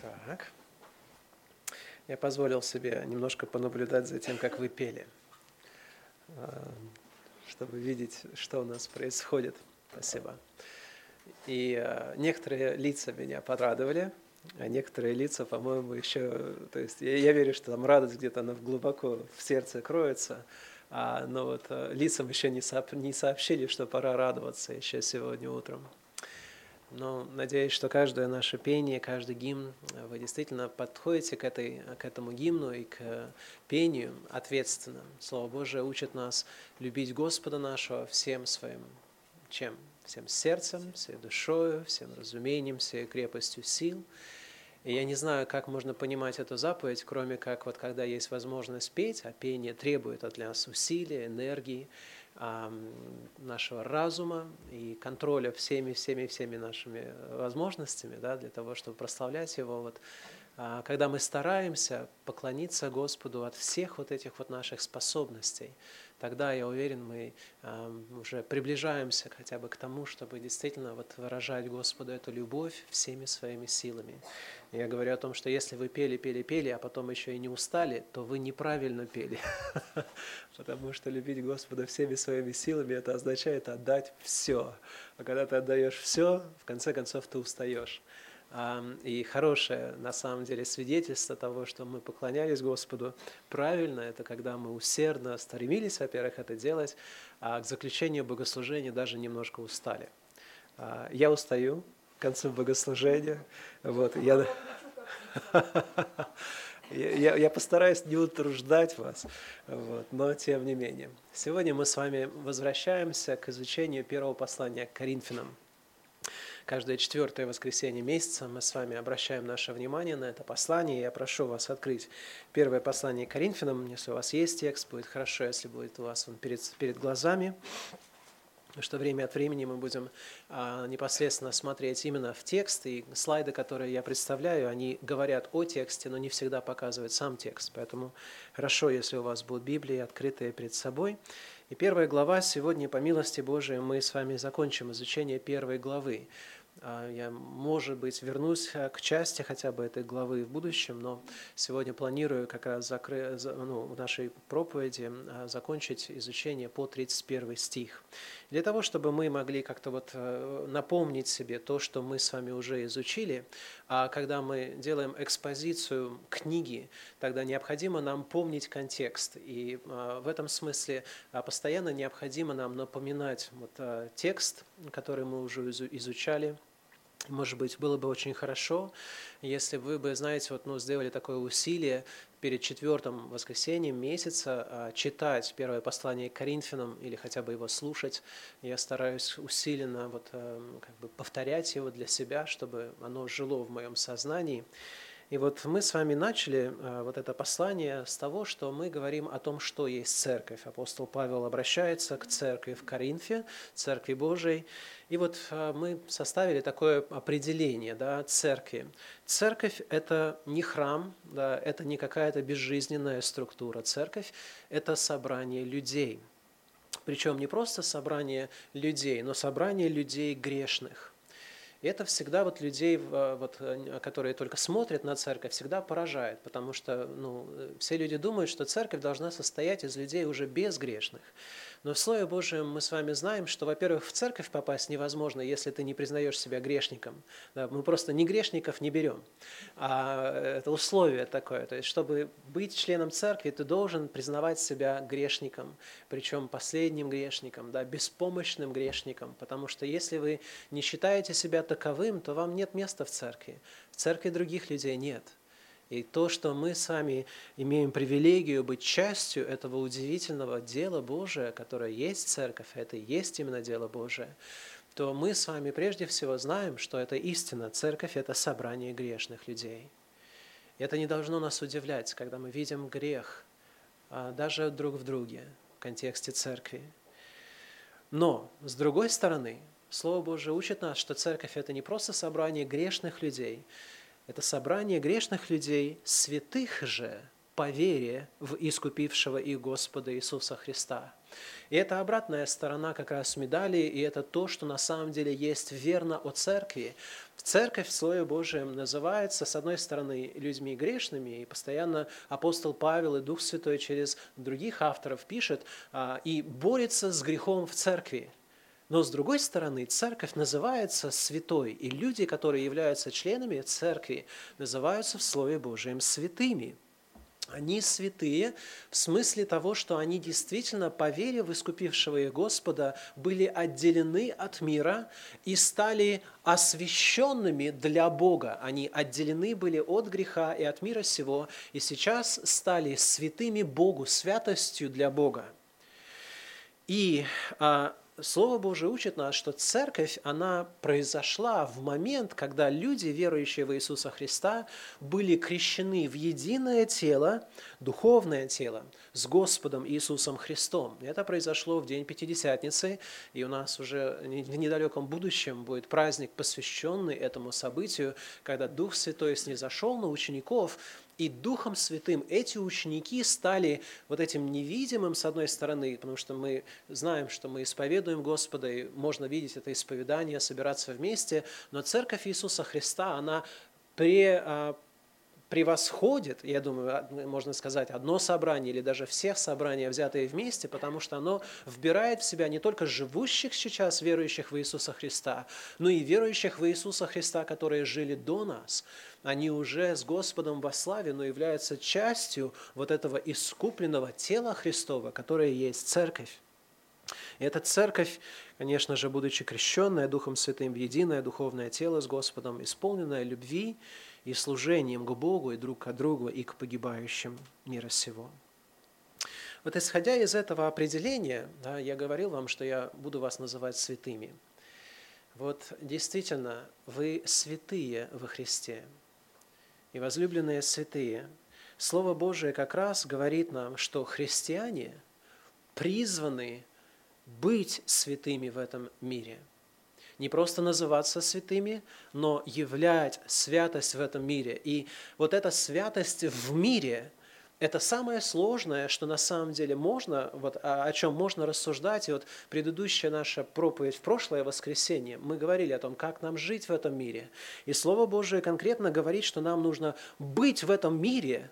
Так. Я позволил себе немножко понаблюдать за тем, как вы пели, а, чтобы видеть, что у нас происходит. Спасибо. И а, некоторые лица меня порадовали, а некоторые лица, по-моему, еще... То есть я, я верю, что там радость где-то она глубоко в сердце кроется, а, но вот а, лицам еще не сообщили, что пора радоваться еще сегодня утром. Но надеюсь, что каждое наше пение, каждый гимн, вы действительно подходите к, этой, к этому гимну и к пению ответственно. Слово Божие учит нас любить Господа нашего всем своим чем? Всем сердцем, всей душою, всем разумением, всей крепостью сил. И я не знаю, как можно понимать эту заповедь, кроме как вот когда есть возможность петь, а пение требует от нас усилия, энергии, нашего разума и контроля всеми, всеми, всеми нашими возможностями да, для того, чтобы прославлять Его. Вот, когда мы стараемся поклониться Господу от всех вот этих вот наших способностей, тогда, я уверен, мы уже приближаемся хотя бы к тому, чтобы действительно вот выражать Господу эту любовь всеми своими силами. Я говорю о том, что если вы пели, пели, пели, а потом еще и не устали, то вы неправильно пели. Потому что любить Господа всеми своими силами, это означает отдать все. А когда ты отдаешь все, в конце концов ты устаешь. И хорошее, на самом деле, свидетельство того, что мы поклонялись Господу правильно, это когда мы усердно стремились, во-первых, это делать, а к заключению богослужения даже немножко устали. А, я устаю, к концу богослужения. Вот, я, я, я постараюсь не утруждать вас, вот, но тем не менее. Сегодня мы с вами возвращаемся к изучению первого послания к Коринфянам. Каждое четвертое воскресенье месяца мы с вами обращаем наше внимание на это послание. Я прошу вас открыть первое послание Коринфянам. Если у вас есть текст, будет хорошо, если будет у вас он перед, перед глазами что время от времени мы будем а, непосредственно смотреть именно в текст, и слайды, которые я представляю, они говорят о тексте, но не всегда показывают сам текст. Поэтому хорошо, если у вас будут Библии открытые перед собой. И первая глава сегодня, по милости Божией, мы с вами закончим изучение первой главы. А, я, может быть, вернусь э, к части хотя бы этой главы в будущем, но сегодня планирую как раз закры... ну, в нашей проповеди а, закончить изучение по 31 стих. Для того, чтобы мы могли как-то вот э, напомнить себе то, что мы с вами уже изучили, а когда мы делаем экспозицию книги, тогда необходимо нам помнить контекст. И а, в этом смысле постоянно необходимо нам напоминать вот текст, который мы уже изучали, может быть, было бы очень хорошо, если вы бы, знаете, вот, ну, сделали такое усилие перед четвертым воскресеньем месяца а, читать первое послание к Коринфянам или хотя бы его слушать. Я стараюсь усиленно вот, эм, как бы повторять его для себя, чтобы оно жило в моем сознании. И вот мы с вами начали э, вот это послание с того, что мы говорим о том, что есть церковь. Апостол Павел обращается к церкви в Коринфе, церкви Божией. И вот э, мы составили такое определение да, церкви. Церковь – это не храм, да, это не какая-то безжизненная структура. Церковь – это собрание людей. Причем не просто собрание людей, но собрание людей грешных – это всегда вот людей, вот, э, которые только смотрят на церковь, всегда поражает, потому что ну, э, все люди думают, что церковь должна состоять из людей уже безгрешных. Но в Слове Божьем мы с вами знаем, что, во-первых, в церковь попасть невозможно, если ты не признаешь себя грешником. Да, мы просто ни грешников не берем. А это условие такое. То есть, чтобы быть членом церкви, ты должен признавать себя грешником, причем последним грешником, да, беспомощным грешником. Потому что если вы не считаете себя таковым, то вам нет места в церкви. В церкви других людей нет. И то, что мы сами имеем привилегию быть частью этого удивительного дела Божия, которое есть церковь, это и есть именно дело Божие, то мы с вами прежде всего знаем, что это истина. Церковь – это собрание грешных людей. И это не должно нас удивлять, когда мы видим грех а, даже друг в друге в контексте церкви. Но, с другой стороны, Слово Божие учит нас, что церковь – это не просто собрание грешных людей – это собрание грешных людей, святых же по вере в искупившего их Господа Иисуса Христа. И это обратная сторона как раз медали, и это то, что на самом деле есть верно о церкви. Церковь в Слове Божьем называется, с одной стороны, людьми грешными, и постоянно апостол Павел и Дух Святой через других авторов пишет, а, и борется с грехом в церкви. Но с другой стороны, церковь называется святой, и люди, которые являются членами церкви, называются в Слове Божьем святыми. Они святые в смысле того, что они действительно, по вере в искупившего их Господа, были отделены от мира и стали освященными для Бога. Они отделены были от греха и от мира сего, и сейчас стали святыми Богу, святостью для Бога. И а, Слово Божие учит нас, что церковь, она произошла в момент, когда люди, верующие в Иисуса Христа, были крещены в единое тело, духовное тело, с Господом Иисусом Христом. Это произошло в день Пятидесятницы, и у нас уже в недалеком будущем будет праздник, посвященный этому событию, когда Дух Святой снизошел на учеников, и Духом Святым эти ученики стали вот этим невидимым, с одной стороны, потому что мы знаем, что мы исповедуем Господа, и можно видеть это исповедание, собираться вместе, но Церковь Иисуса Христа, она пре, а, превосходит, я думаю, можно сказать, одно собрание или даже всех собрания, взятые вместе, потому что оно вбирает в себя не только живущих сейчас верующих в Иисуса Христа, но и верующих в Иисуса Христа, которые жили до нас – они уже с Господом во славе, но являются частью вот этого искупленного тела Христова, которое есть церковь. И эта церковь, конечно же, будучи крещенная Духом Святым в единое духовное тело с Господом, исполненное любви и служением к Богу и друг к другу и к погибающим мира сего. Вот исходя из этого определения, да, я говорил вам, что я буду вас называть святыми. Вот действительно, вы святые во Христе – и возлюбленные святые, Слово Божие как раз говорит нам, что христиане призваны быть святыми в этом мире. Не просто называться святыми, но являть святость в этом мире. И вот эта святость в мире – это самое сложное, что на самом деле можно, вот, о чем можно рассуждать. И вот предыдущая наша проповедь в прошлое воскресенье, мы говорили о том, как нам жить в этом мире. И Слово Божие конкретно говорит, что нам нужно быть в этом мире,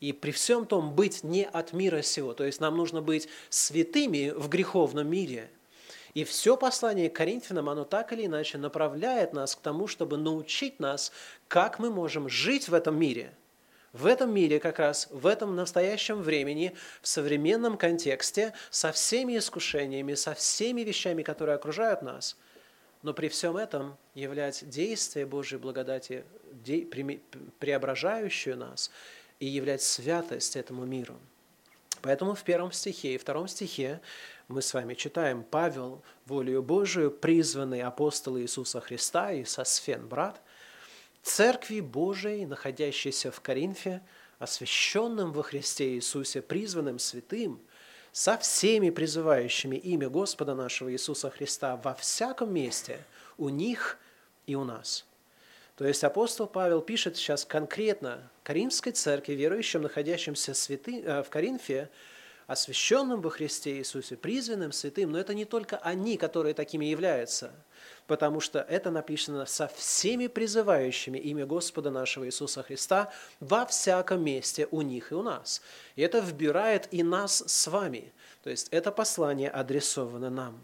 и при всем том быть не от мира сего. То есть нам нужно быть святыми в греховном мире. И все послание к Коринфянам, оно так или иначе направляет нас к тому, чтобы научить нас, как мы можем жить в этом мире – в этом мире как раз, в этом настоящем времени, в современном контексте, со всеми искушениями, со всеми вещами, которые окружают нас, но при всем этом являть действие Божьей благодати, преображающую нас, и являть святость этому миру. Поэтому в первом стихе и втором стихе мы с вами читаем Павел, волею Божию, призванный апостол Иисуса Христа и Сосфен, брат – Церкви Божией, находящейся в Коринфе, освященным во Христе Иисусе, призванным святым, со всеми призывающими имя Господа нашего Иисуса Христа во всяком месте, у них и у нас. То есть апостол Павел пишет сейчас конкретно Каримской церкви, верующим, находящимся святы, э, в Коринфе, освященным во Христе Иисусе, призванным святым, но это не только они, которые такими являются – потому что это написано со всеми призывающими имя Господа нашего Иисуса Христа во всяком месте у них и у нас. И это вбирает и нас с вами. То есть это послание адресовано нам.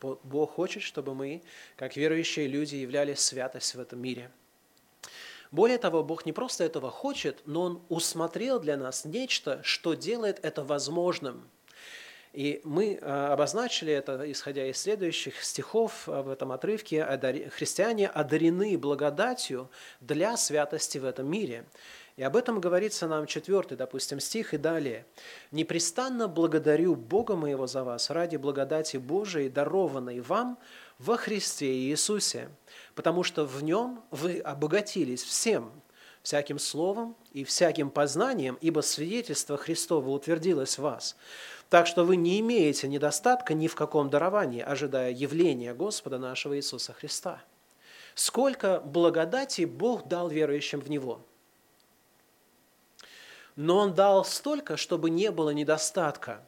Бог хочет, чтобы мы, как верующие люди, являли святость в этом мире. Более того, Бог не просто этого хочет, но Он усмотрел для нас нечто, что делает это возможным – и мы э, обозначили это, исходя из следующих стихов в этом отрывке, христиане одарены благодатью для святости в этом мире. И об этом говорится нам четвертый, допустим, стих и далее. «Непрестанно благодарю Бога моего за вас ради благодати Божией, дарованной вам во Христе Иисусе, потому что в Нем вы обогатились всем, всяким словом и всяким познанием, ибо свидетельство Христово утвердилось в вас. Так что вы не имеете недостатка ни в каком даровании, ожидая явления Господа нашего Иисуса Христа. Сколько благодати Бог дал верующим в Него. но Он дал столько, чтобы не было недостатка.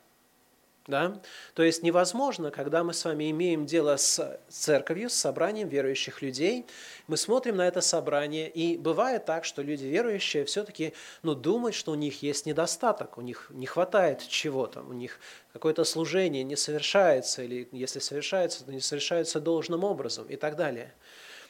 Да? То есть невозможно, когда мы с вами имеем дело с церковью, с собранием верующих людей, мы смотрим на это собрание, и бывает так, что люди верующие все-таки ну, думают, что у них есть недостаток, у них не хватает чего-то, у них какое-то служение не совершается, или если совершается, то не совершается должным образом и так далее –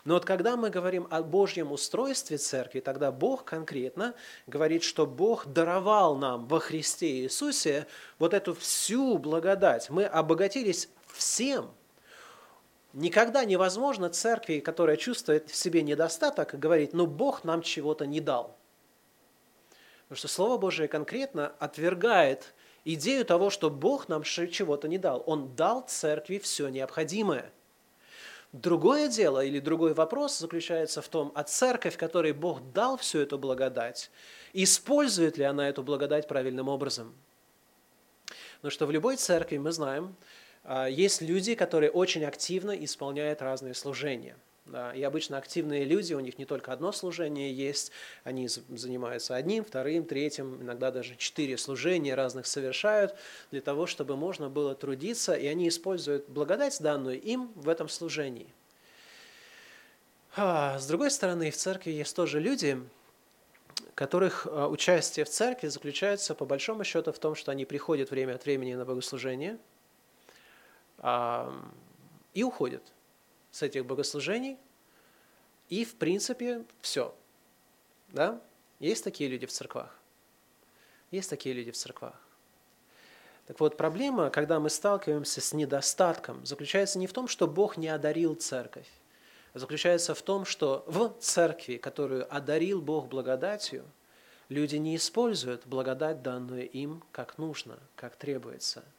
но вот когда мы говорим о Божьем устройстве церкви, тогда Бог конкретно говорит, что Бог даровал нам во Христе Иисусе вот эту всю благодать. Мы обогатились всем. Никогда невозможно церкви, которая чувствует в себе недостаток, говорить, ну Бог нам чего-то не дал. Потому что Слово Божие конкретно отвергает идею того, что Бог нам чего-то не дал. Он дал церкви все необходимое – Другое дело или другой вопрос заключается в том, а церковь, которой Бог дал всю эту благодать, использует ли она эту благодать правильным образом? Потому что в любой церкви, мы знаем, а, есть люди, которые очень активно исполняют разные служения – да, и обычно активные люди, у них не только одно служение есть, они занимаются одним, вторым, третьим, иногда даже четыре служения разных совершают для того, чтобы можно было трудиться, и они используют благодать, данную им в этом служении. А, с другой стороны, в церкви есть тоже люди, которых а, участие в церкви заключается по большому счету в том, что они приходят время от времени на богослужение а, и уходят с этих богослужений, и, в принципе, все. Да? Есть такие люди в церквах. Есть такие люди в церквах. Так вот, проблема, когда мы сталкиваемся с недостатком, заключается не в том, что Бог не одарил церковь, а заключается в том, что в церкви, которую одарил Бог благодатью, люди не используют благодать, данную им, как нужно, как требуется –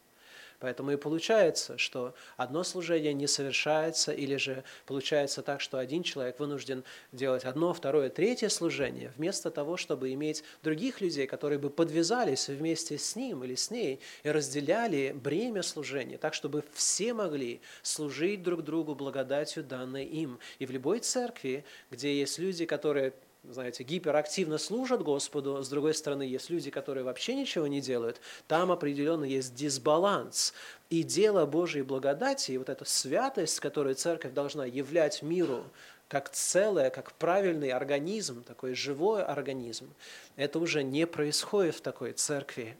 Поэтому и получается, что одно служение не совершается, или же получается так, что один человек вынужден делать одно, второе, третье служение, вместо того, чтобы иметь других людей, которые бы подвязались вместе с ним или с ней и разделяли бремя служения, так, чтобы все могли служить друг другу благодатью, данной им. И в любой церкви, где есть люди, которые знаете, гиперактивно служат Господу, с другой стороны, есть люди, которые вообще ничего не делают, там определенно есть дисбаланс. И дело Божьей благодати, и вот эта святость, которую церковь должна являть миру, как целое, как правильный организм, такой живой организм, это уже не происходит в такой церкви.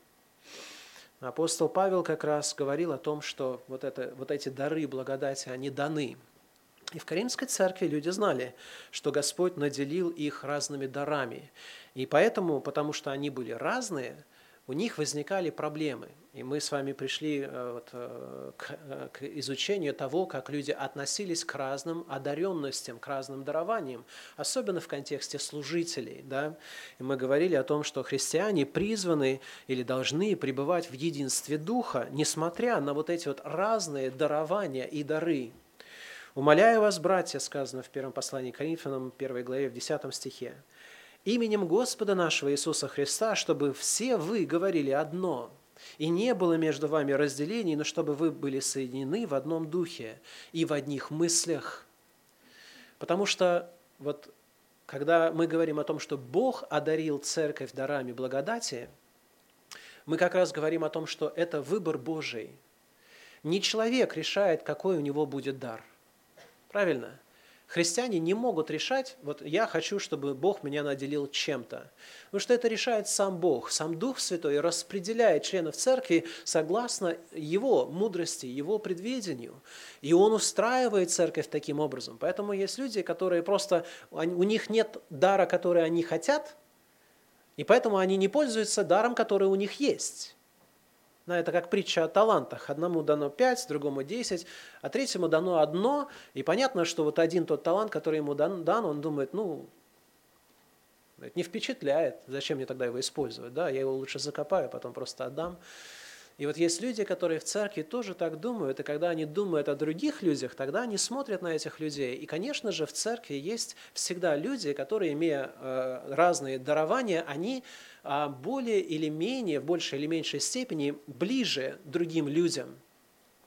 Апостол Павел как раз говорил о том, что вот, это, вот эти дары благодати, они даны – и в Каримской церкви люди знали, что Господь наделил их разными дарами. И поэтому, потому что они были разные, у них возникали проблемы. И мы с вами пришли э, вот, э, к, э, к изучению того, как люди относились к разным одаренностям, к разным дарованиям, особенно в контексте служителей. Да? И мы говорили о том, что христиане призваны или должны пребывать в единстве Духа, несмотря на вот эти вот разные дарования и дары. «Умоляю вас, братья», сказано в первом послании к Коринфянам, 1 главе, в 10 стихе, «именем Господа нашего Иисуса Христа, чтобы все вы говорили одно, и не было между вами разделений, но чтобы вы были соединены в одном духе и в одних мыслях». Потому что вот когда мы говорим о том, что Бог одарил церковь дарами благодати, мы как раз говорим о том, что это выбор Божий. Не человек решает, какой у него будет дар – Правильно? Христиане не могут решать, вот я хочу, чтобы Бог меня наделил чем-то. Потому что это решает сам Бог. Сам Дух Святой распределяет членов церкви согласно Его мудрости, Его предвидению. И Он устраивает церковь таким образом. Поэтому есть люди, которые просто, у них нет дара, который они хотят, и поэтому они не пользуются даром, который у них есть. Да, это как притча о талантах. Одному дано пять, другому десять, а третьему дано одно. И понятно, что вот один тот талант, который ему дан, дан он думает, ну, это не впечатляет, зачем мне тогда его использовать? Да, я его лучше закопаю, потом просто отдам. И вот есть люди, которые в церкви тоже так думают, и когда они думают о других людях, тогда они смотрят на этих людей. И, конечно же, в церкви есть всегда люди, которые, имея э, разные дарования, они э, более или менее, в большей или меньшей степени ближе другим людям.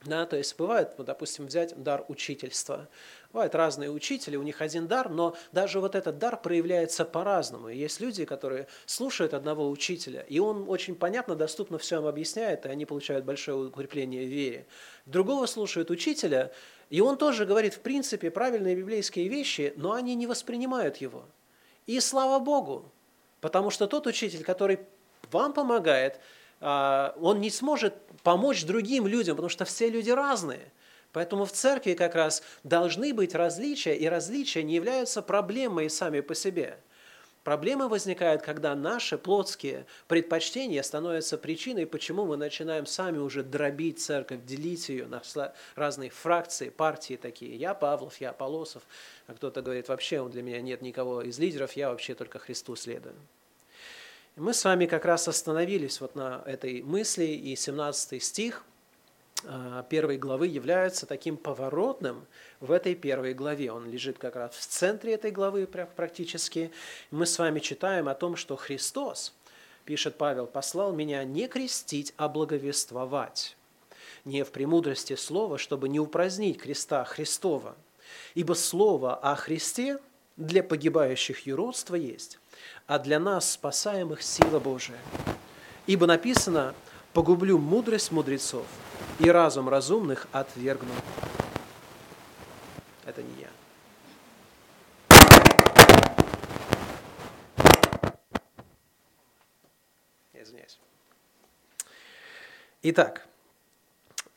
Да, то есть бывает, вот, допустим, взять дар учительства. Бывают разные учители, у них один дар, но даже вот этот дар проявляется по-разному. Есть люди, которые слушают одного учителя, и он очень понятно, доступно все им объясняет, и они получают большое укрепление в вере. Другого слушают учителя, и он тоже говорит, в принципе, правильные библейские вещи, но они не воспринимают его. И слава Богу, потому что тот учитель, который вам помогает, он не сможет помочь другим людям, потому что все люди разные. Поэтому в церкви как раз должны быть различия, и различия не являются проблемой сами по себе. Проблемы возникают, когда наши плотские предпочтения становятся причиной, почему мы начинаем сами уже дробить церковь, делить ее на разные фракции, партии такие. Я Павлов, я Полосов, а кто-то говорит, вообще для меня нет никого из лидеров, я вообще только Христу следую. Мы с вами как раз остановились вот на этой мысли, и 17 стих а, первой главы является таким поворотным в этой первой главе. Он лежит как раз в центре этой главы практически. Мы с вами читаем о том, что Христос, пишет Павел, послал меня не крестить, а благовествовать, не в премудрости слова, чтобы не упразднить креста Христова. Ибо слово о Христе для погибающих юродство есть, а для нас, спасаемых, сила Божия. Ибо написано, погублю мудрость мудрецов, и разум разумных отвергну. Это не я. Извиняюсь. Итак,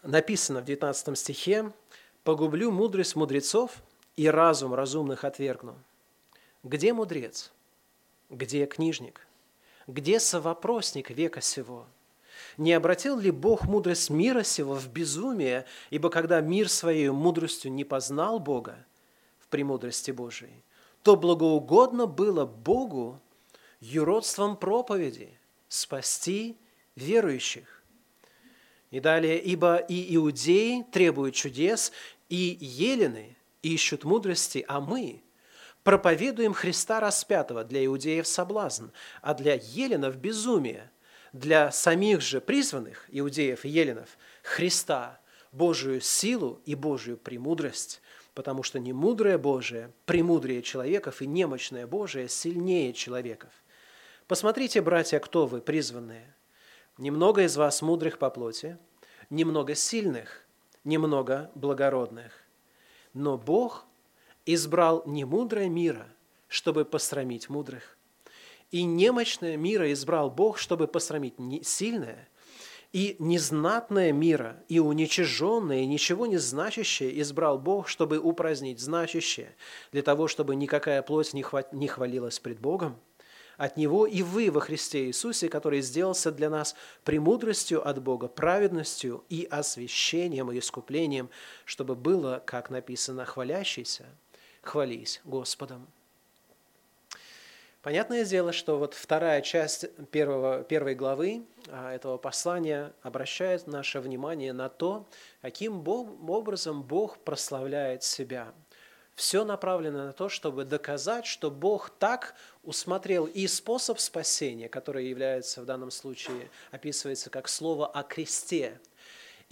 написано в 19 стихе, «Погублю мудрость мудрецов и разум разумных отвергну». Где мудрец? Где книжник? Где совопросник века сего? Не обратил ли Бог мудрость мира сего в безумие, ибо когда мир своей мудростью не познал Бога в премудрости Божией, то благоугодно было Богу юродством проповеди спасти верующих. И далее, ибо и иудеи требуют чудес, и елены ищут мудрости, а мы – проповедуем Христа распятого для иудеев соблазн, а для еленов безумие, для самих же призванных иудеев и еленов Христа Божию силу и Божию премудрость, потому что не мудрое Божие премудрее человеков и немощное Божие сильнее человеков. Посмотрите, братья, кто вы, призванные. Немного из вас мудрых по плоти, немного сильных, немного благородных. Но Бог избрал не мудрое мира, чтобы посрамить мудрых, и немощное мира избрал Бог, чтобы посрамить сильное, и незнатное мира, и уничиженное, и ничего не значащее избрал Бог, чтобы упразднить значащее, для того, чтобы никакая плоть не хвалилась пред Богом – от Него и вы во Христе Иисусе, который сделался для нас премудростью от Бога, праведностью и освящением и искуплением, чтобы было, как написано, хвалящийся, хвались Господом. Понятное дело, что вот вторая часть первого, первой главы а, этого послания обращает наше внимание на то, каким образом Бог прославляет себя. Все направлено на то, чтобы доказать, что Бог так усмотрел и способ спасения, который является в данном случае, описывается как слово о кресте –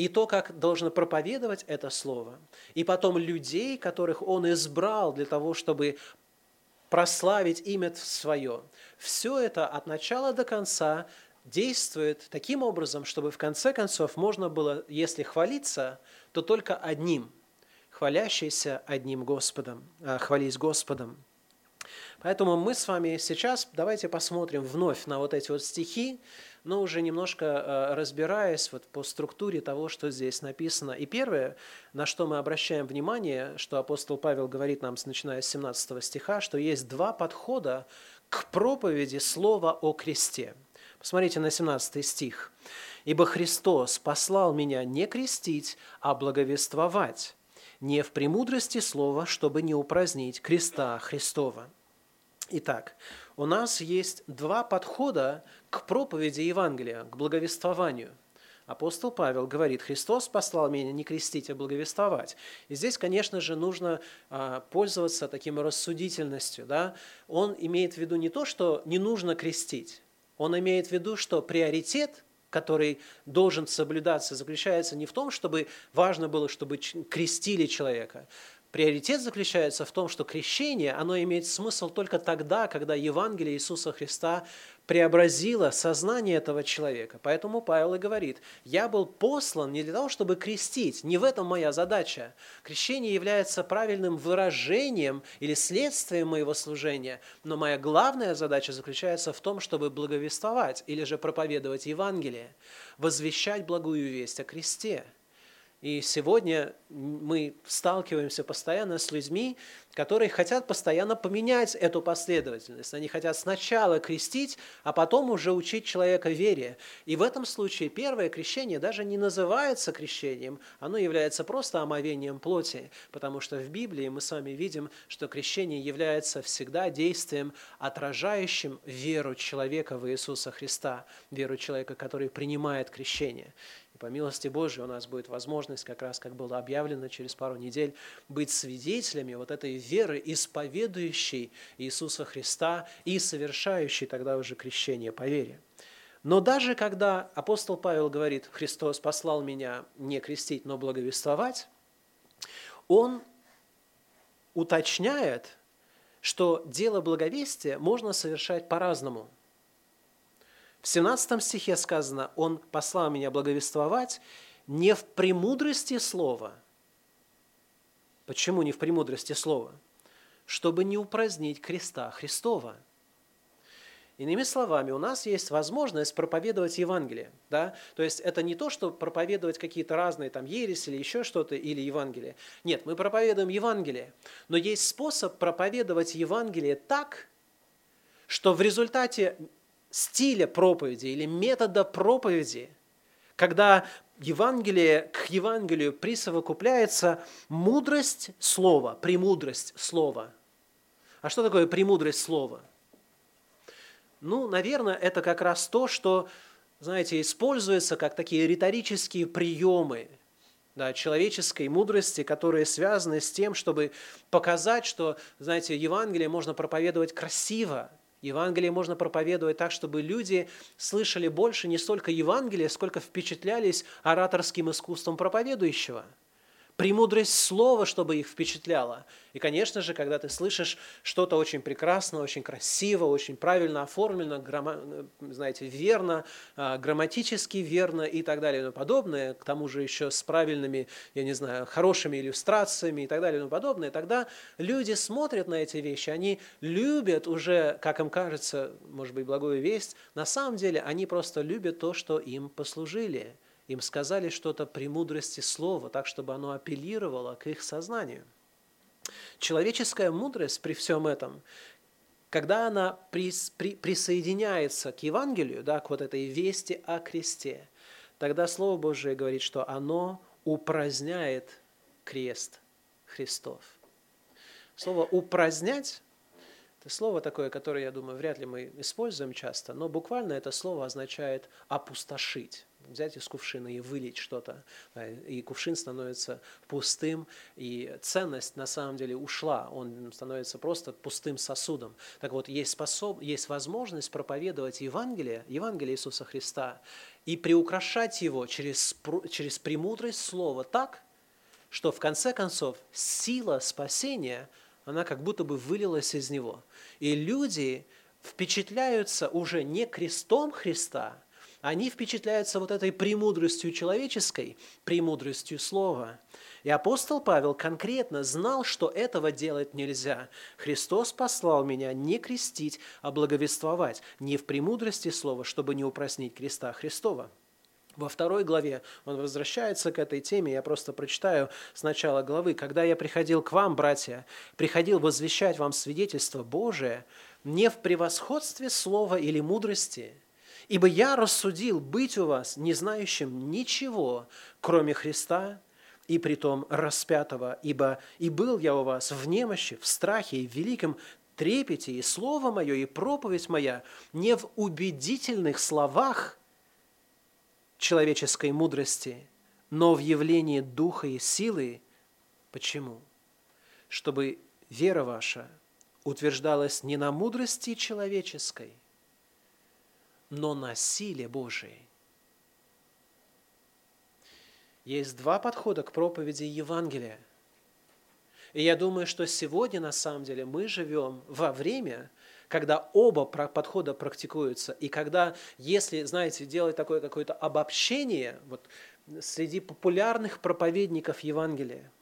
и то, как должно проповедовать это слово, и потом людей, которых он избрал для того, чтобы прославить имя свое. Все это от начала до конца действует таким образом, чтобы в конце концов можно было, если хвалиться, то только одним, хвалящийся одним Господом, а, хвались Господом. Поэтому мы с вами сейчас давайте посмотрим вновь на вот эти вот стихи, но уже немножко э, разбираясь вот по структуре того, что здесь написано. И первое, на что мы обращаем внимание, что апостол Павел говорит нам, начиная с 17 стиха, что есть два подхода к проповеди слова о кресте. Посмотрите на 17 стих. «Ибо Христос послал меня не крестить, а благовествовать, не в премудрости слова, чтобы не упразднить креста Христова». Итак, у нас есть два подхода к проповеди Евангелия, к благовествованию. Апостол Павел говорит, Христос послал меня не крестить, а благовествовать. И здесь, конечно же, нужно а, пользоваться таким рассудительностью. Да? Он имеет в виду не то, что не нужно крестить, он имеет в виду, что приоритет который должен соблюдаться, заключается не в том, чтобы важно было, чтобы крестили человека. Приоритет заключается в том, что крещение, оно имеет смысл только тогда, когда Евангелие Иисуса Христа преобразило сознание этого человека. Поэтому Павел и говорит, я был послан не для того, чтобы крестить, не в этом моя задача. Крещение является правильным выражением или следствием моего служения, но моя главная задача заключается в том, чтобы благовествовать или же проповедовать Евангелие, возвещать благую весть о кресте – и сегодня мы сталкиваемся постоянно с людьми, которые хотят постоянно поменять эту последовательность. Они хотят сначала крестить, а потом уже учить человека вере. И в этом случае первое крещение даже не называется крещением, оно является просто омовением плоти, потому что в Библии мы с вами видим, что крещение является всегда действием, отражающим веру человека в Иисуса Христа, веру человека, который принимает крещение по милости Божьей у нас будет возможность, как раз как было объявлено через пару недель, быть свидетелями вот этой веры, исповедующей Иисуса Христа и совершающей тогда уже крещение по вере. Но даже когда апостол Павел говорит, Христос послал меня не крестить, но благовествовать, он уточняет, что дело благовестия можно совершать по-разному – в 17 стихе сказано, «Он послал меня благовествовать не в премудрости слова». Почему не в премудрости слова? Чтобы не упразднить креста Христова. Иными словами, у нас есть возможность проповедовать Евангелие. Да? То есть это не то, что проповедовать какие-то разные там ереси или еще что-то, или Евангелие. Нет, мы проповедуем Евангелие. Но есть способ проповедовать Евангелие так, что в результате стиля проповеди или метода проповеди, когда Евангелие, к Евангелию присовокупляется мудрость слова, премудрость слова. А что такое премудрость слова? Ну, наверное, это как раз то, что, знаете, используется как такие риторические приемы да, человеческой мудрости, которые связаны с тем, чтобы показать, что, знаете, Евангелие можно проповедовать красиво, Евангелие можно проповедовать так, чтобы люди слышали больше не столько Евангелия, сколько впечатлялись ораторским искусством проповедующего – премудрость слова, чтобы их впечатляло. И, конечно же, когда ты слышишь что-то очень прекрасно, очень красиво, очень правильно оформлено, грамма, знаете, верно, а, грамматически верно и так далее и тому подобное, к тому же еще с правильными, я не знаю, хорошими иллюстрациями и так далее и тому подобное, тогда люди смотрят на эти вещи, они любят уже, как им кажется, может быть, благую весть, на самом деле они просто любят то, что им послужили – им сказали что-то при мудрости слова, так, чтобы оно апеллировало к их сознанию. Человеческая мудрость при всем этом, когда она прис, при, присоединяется к Евангелию, да, к вот этой вести о кресте, тогда Слово Божие говорит, что оно упраздняет крест Христов. Слово «упразднять» – это слово такое, которое, я думаю, вряд ли мы используем часто, но буквально это слово означает «опустошить» взять из кувшина и вылить что-то, и кувшин становится пустым, и ценность на самом деле ушла, он становится просто пустым сосудом. Так вот, есть, способ, есть возможность проповедовать Евангелие, Евангелие Иисуса Христа, и приукрашать его через, через премудрость слова так, что в конце концов сила спасения, она как будто бы вылилась из него. И люди впечатляются уже не крестом Христа, они впечатляются вот этой премудростью человеческой, премудростью слова. И апостол Павел конкретно знал, что этого делать нельзя. Христос послал меня не крестить, а благовествовать, не в премудрости слова, чтобы не упразднить креста Христова. Во второй главе он возвращается к этой теме, я просто прочитаю с начала главы. «Когда я приходил к вам, братья, приходил возвещать вам свидетельство Божие, не в превосходстве слова или мудрости, Ибо я рассудил быть у вас не знающим ничего, кроме Христа, и притом распятого, ибо и был я у вас в немощи, в страхе и в великом трепете, и слово мое, и проповедь моя не в убедительных словах человеческой мудрости, но в явлении духа и силы. Почему? Чтобы вера ваша утверждалась не на мудрости человеческой, но на силе Божией. Есть два подхода к проповеди Евангелия. И я думаю, что сегодня на самом деле мы живем во время, когда оба подхода практикуются, и когда, если, знаете, делать такое какое-то обобщение вот, среди популярных проповедников Евангелия,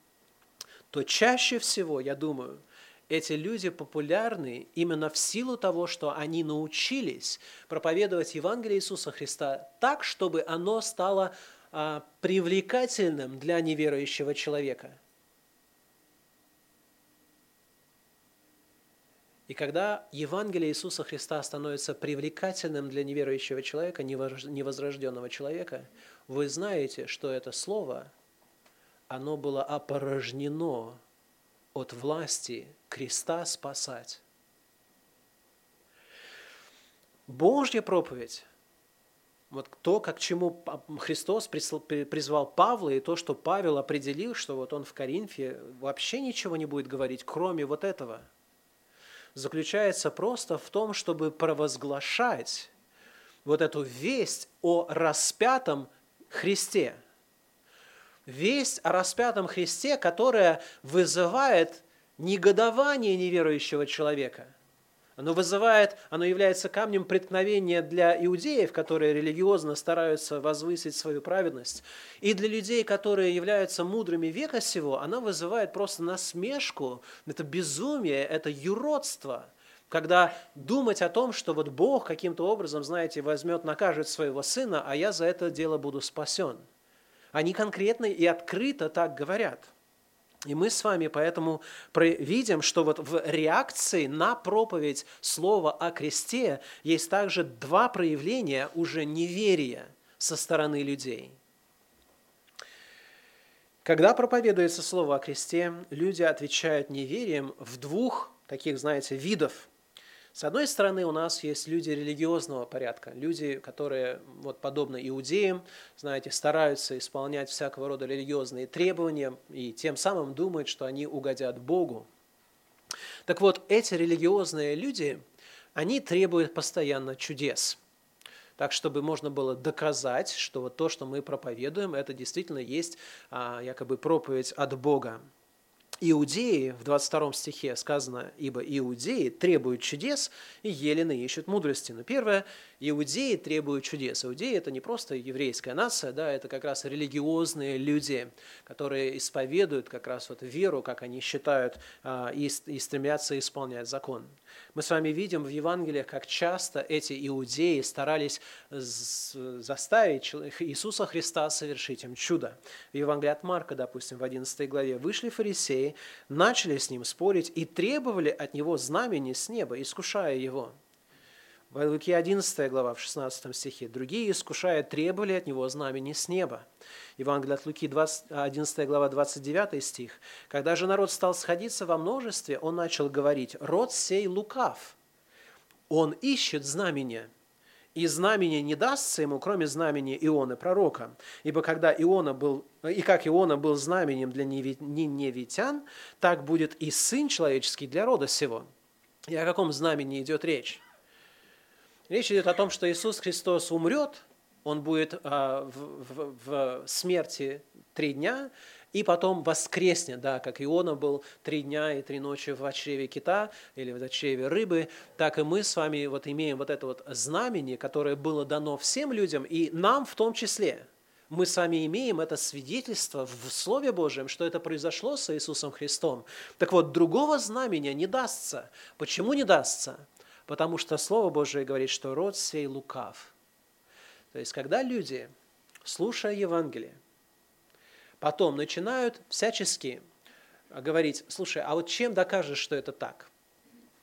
то чаще всего, я думаю, эти люди популярны именно в силу того, что они научились проповедовать Евангелие Иисуса Христа так, чтобы оно стало а, привлекательным для неверующего человека – И когда Евангелие Иисуса Христа становится привлекательным для неверующего человека, невозрожденного человека, вы знаете, что это слово, оно было опорожнено от власти креста спасать. Божья проповедь, вот то, как к чему Христос призвал Павла, и то, что Павел определил, что вот он в Коринфе вообще ничего не будет говорить, кроме вот этого – заключается просто в том, чтобы провозглашать вот эту весть о распятом Христе. Весть о распятом Христе, которая вызывает негодование неверующего человека – оно вызывает, оно является камнем преткновения для иудеев, которые религиозно стараются возвысить свою праведность. И для людей, которые являются мудрыми века сего, оно вызывает просто насмешку, это безумие, это юродство – когда думать о том, что вот Бог каким-то образом, знаете, возьмет, накажет своего сына, а я за это дело буду спасен. Они конкретно и открыто так говорят – и мы с вами поэтому видим, что вот в реакции на проповедь слова о кресте есть также два проявления уже неверия со стороны людей. Когда проповедуется слово о кресте, люди отвечают неверием в двух таких, знаете, видов с одной стороны, у нас есть люди религиозного порядка, люди, которые, вот подобно иудеям, знаете, стараются исполнять всякого рода религиозные требования и тем самым думают, что они угодят Богу. Так вот, эти религиозные люди, они требуют постоянно чудес. Так, чтобы можно было доказать, что вот то, что мы проповедуем, это действительно есть а, якобы проповедь от Бога. Иудеи, в 22 стихе сказано, ибо иудеи требуют чудес, и елены ищут мудрости. Но первое, иудеи требуют чудес. Иудеи – это не просто еврейская нация, да, это как раз религиозные люди, которые исповедуют как раз вот веру, как они считают, а, и, стремятся исполнять закон. Мы с вами видим в Евангелиях, как часто эти иудеи старались заставить Иисуса Христа совершить им чудо. В Евангелии от Марка, допустим, в 11 главе, вышли фарисеи, начали с ним спорить и требовали от него знамени с неба, искушая его. В Луке 11 глава, в 16 стихе. Другие, искушая, требовали от него знамени с неба. Евангелие от Луки, 20, 11 глава, 29 стих. «Когда же народ стал сходиться во множестве, он начал говорить, «Род сей лукав, он ищет знамения, и знамение не дастся ему, кроме знамения Ионы, пророка. Ибо когда Иона был, и как Иона был знаменем для ниневитян, так будет и Сын Человеческий для рода сего». И о каком знамени идет речь? Речь идет о том, что Иисус Христос умрет, Он будет а, в, в, в смерти три дня, и потом воскреснет, да, как Иона был три дня и три ночи в чреве кита или в чреве рыбы, так и мы с вами вот имеем вот это вот знамение, которое было дано всем людям, и нам в том числе. Мы с вами имеем это свидетельство в Слове Божьем, что это произошло с Иисусом Христом. Так вот, другого знамения не дастся. Почему не дастся? Потому что Слово Божие говорит, что род сей лукав. То есть, когда люди, слушая Евангелие, потом начинают всячески говорить, слушай, а вот чем докажешь, что это так?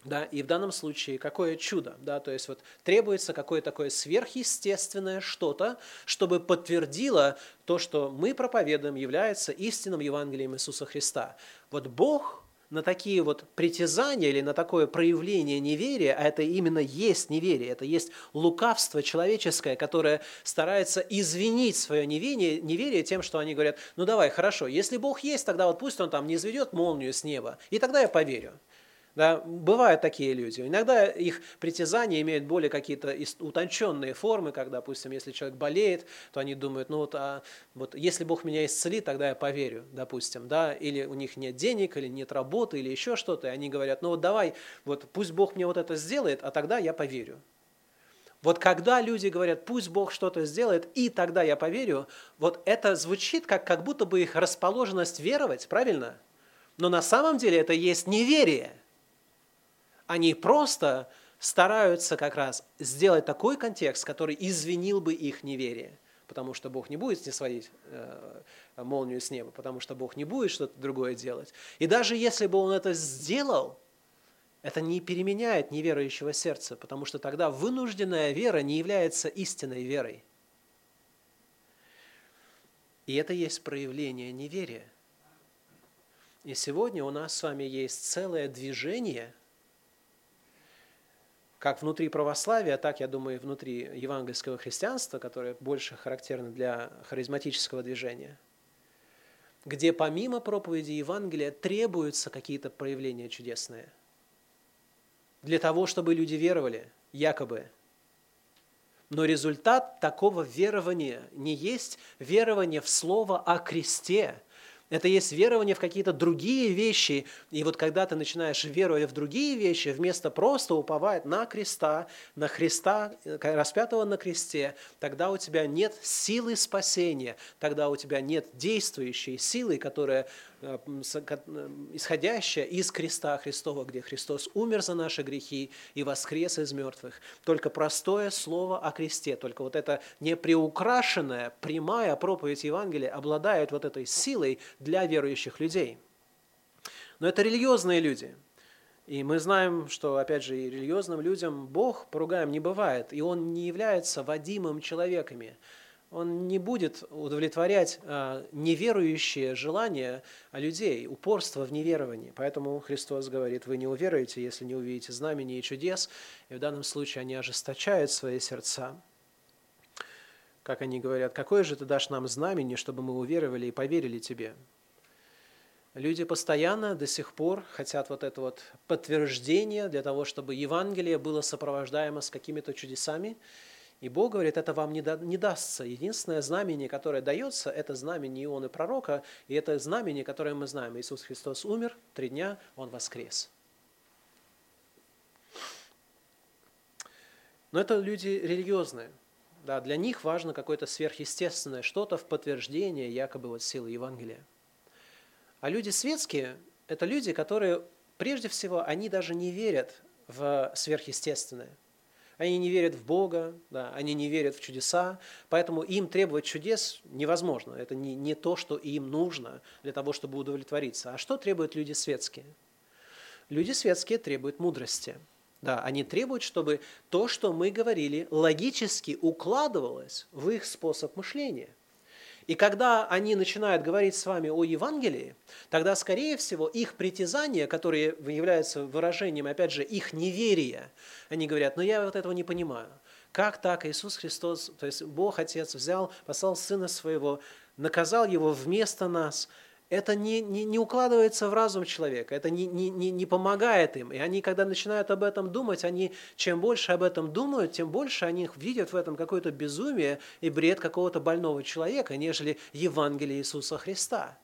Да, и в данном случае какое чудо, да, то есть вот требуется какое-то такое сверхъестественное что-то, чтобы подтвердило то, что мы проповедуем, является истинным Евангелием Иисуса Христа. Вот Бог на такие вот притязания или на такое проявление неверия, а это именно есть неверие, это есть лукавство человеческое, которое старается извинить свое неверие, неверие тем, что они говорят, ну давай, хорошо, если Бог есть, тогда вот пусть Он там не изведет молнию с неба, и тогда я поверю. Да, бывают такие люди. Иногда их притязания имеют более какие-то утонченные формы, когда, допустим, если человек болеет, то они думают, ну вот, а, вот если Бог меня исцелит, тогда я поверю, допустим, да, или у них нет денег, или нет работы, или еще что-то, и они говорят, ну вот давай, вот пусть Бог мне вот это сделает, а тогда я поверю. Вот когда люди говорят, пусть Бог что-то сделает, и тогда я поверю, вот это звучит как, как будто бы их расположенность веровать, правильно? Но на самом деле это есть неверие – они просто стараются как раз сделать такой контекст, который извинил бы их неверие. Потому что Бог не будет не сводить э, молнию с неба, потому что Бог не будет что-то другое делать. И даже если бы Он это сделал, это не переменяет неверующего сердца, потому что тогда вынужденная вера не является истинной верой. И это есть проявление неверия. И сегодня у нас с вами есть целое движение – как внутри православия, так, я думаю, и внутри евангельского христианства, которое больше характерно для харизматического движения, где помимо проповеди Евангелия требуются какие-то проявления чудесные. Для того, чтобы люди веровали, якобы. Но результат такого верования не есть верование в слово о кресте, это есть верование в какие-то другие вещи. И вот когда ты начинаешь веровать в другие вещи, вместо просто уповать на креста, на Христа, э, распятого на кресте, тогда у тебя нет силы спасения, тогда у тебя нет действующей силы, которая исходящая из креста Христова, где Христос умер за наши грехи и воскрес из мертвых. Только простое слово о кресте, только вот эта неприукрашенная, прямая проповедь Евангелия обладает вот этой силой для верующих людей. Но это религиозные люди. И мы знаем, что, опять же, и религиозным людям Бог поругаем не бывает, и Он не является водимым человеками – он не будет удовлетворять а, неверующие желания людей, упорство в неверовании. Поэтому Христос говорит, вы не уверуете, если не увидите знамени и чудес. И в данном случае они ожесточают свои сердца. Как они говорят, какое же ты дашь нам знамение, чтобы мы уверовали и поверили тебе? Люди постоянно до сих пор хотят вот это вот подтверждение для того, чтобы Евангелие было сопровождаемо с какими-то чудесами – и Бог говорит, это вам не, да, не дастся. Единственное знамение, которое дается, это знамение Ионы пророка, и это знамение, которое мы знаем. Иисус Христос умер, три дня Он воскрес. Но это люди религиозные. Да, для них важно какое-то сверхъестественное, что-то в подтверждение якобы вот силы Евангелия. А люди светские – это люди, которые, прежде всего, они даже не верят в сверхъестественное – они не верят в Бога, да, они не верят в чудеса, поэтому им требовать чудес невозможно. Это не, не то, что им нужно для того, чтобы удовлетвориться. А что требуют люди светские? Люди светские требуют мудрости. Да, они требуют, чтобы то, что мы говорили, логически укладывалось в их способ мышления – и когда они начинают говорить с вами о Евангелии, тогда, скорее всего, их притязания, которые являются выражением, опять же, их неверия, они говорят, ну я вот этого не понимаю. Как так Иисус Христос, то есть Бог Отец взял, послал Сына Своего, наказал Его вместо нас – это не, не, не укладывается в разум человека, это не, не, не, не помогает им. И они, когда начинают об этом думать, они чем больше об этом думают, тем больше они видят в этом какое-то безумие и бред какого-то больного человека, нежели Евангелие Иисуса Христа.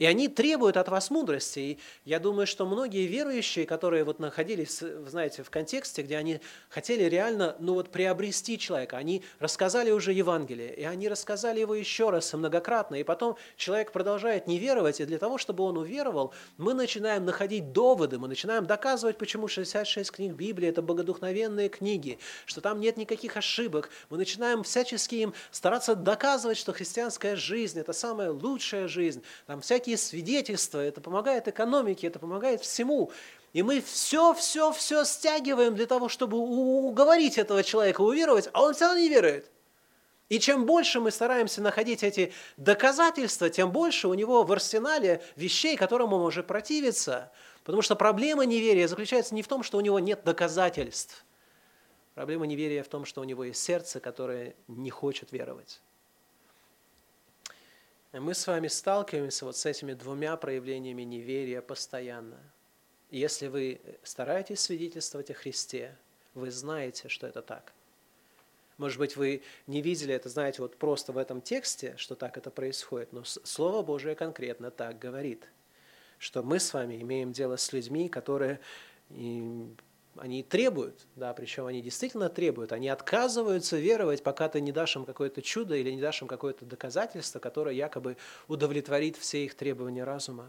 И они требуют от вас мудрости. И я думаю, что многие верующие, которые вот находились, знаете, в контексте, где они хотели реально, ну вот, приобрести человека, они рассказали уже Евангелие, и они рассказали его еще раз многократно, и потом человек продолжает не веровать, и для того, чтобы он уверовал, мы начинаем находить доводы, мы начинаем доказывать, почему 66 книг Библии – это богодухновенные книги, что там нет никаких ошибок. Мы начинаем всячески им стараться доказывать, что христианская жизнь – это самая лучшая жизнь. Там всякие такие свидетельства, это помогает экономике, это помогает всему. И мы все, все, все стягиваем для того, чтобы уговорить этого человека уверовать, а он все равно не верует. И чем больше мы стараемся находить эти доказательства, тем больше у него в арсенале вещей, которым он может противиться. Потому что проблема неверия заключается не в том, что у него нет доказательств. Проблема неверия в том, что у него есть сердце, которое не хочет веровать. Мы с вами сталкиваемся вот с этими двумя проявлениями неверия постоянно. Если вы стараетесь свидетельствовать о Христе, вы знаете, что это так. Может быть, вы не видели это, знаете, вот просто в этом тексте, что так это происходит, но Слово Божие конкретно так говорит, что мы с вами имеем дело с людьми, которые они требуют, да, причем они действительно требуют, они отказываются веровать, пока ты не дашь им какое-то чудо или не дашь им какое-то доказательство, которое якобы удовлетворит все их требования разума.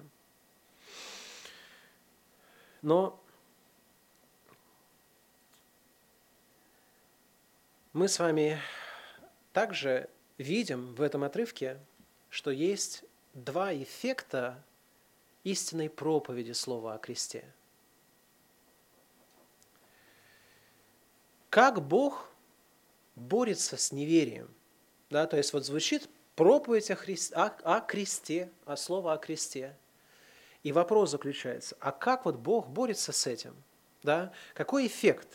Но мы с вами также видим в этом отрывке, что есть два эффекта истинной проповеди Слова о кресте. Как Бог борется с неверием. Да, то есть вот звучит проповедь о, Христе, о, о кресте, о слово о кресте. И вопрос заключается, а как вот Бог борется с этим? Да? Какой эффект?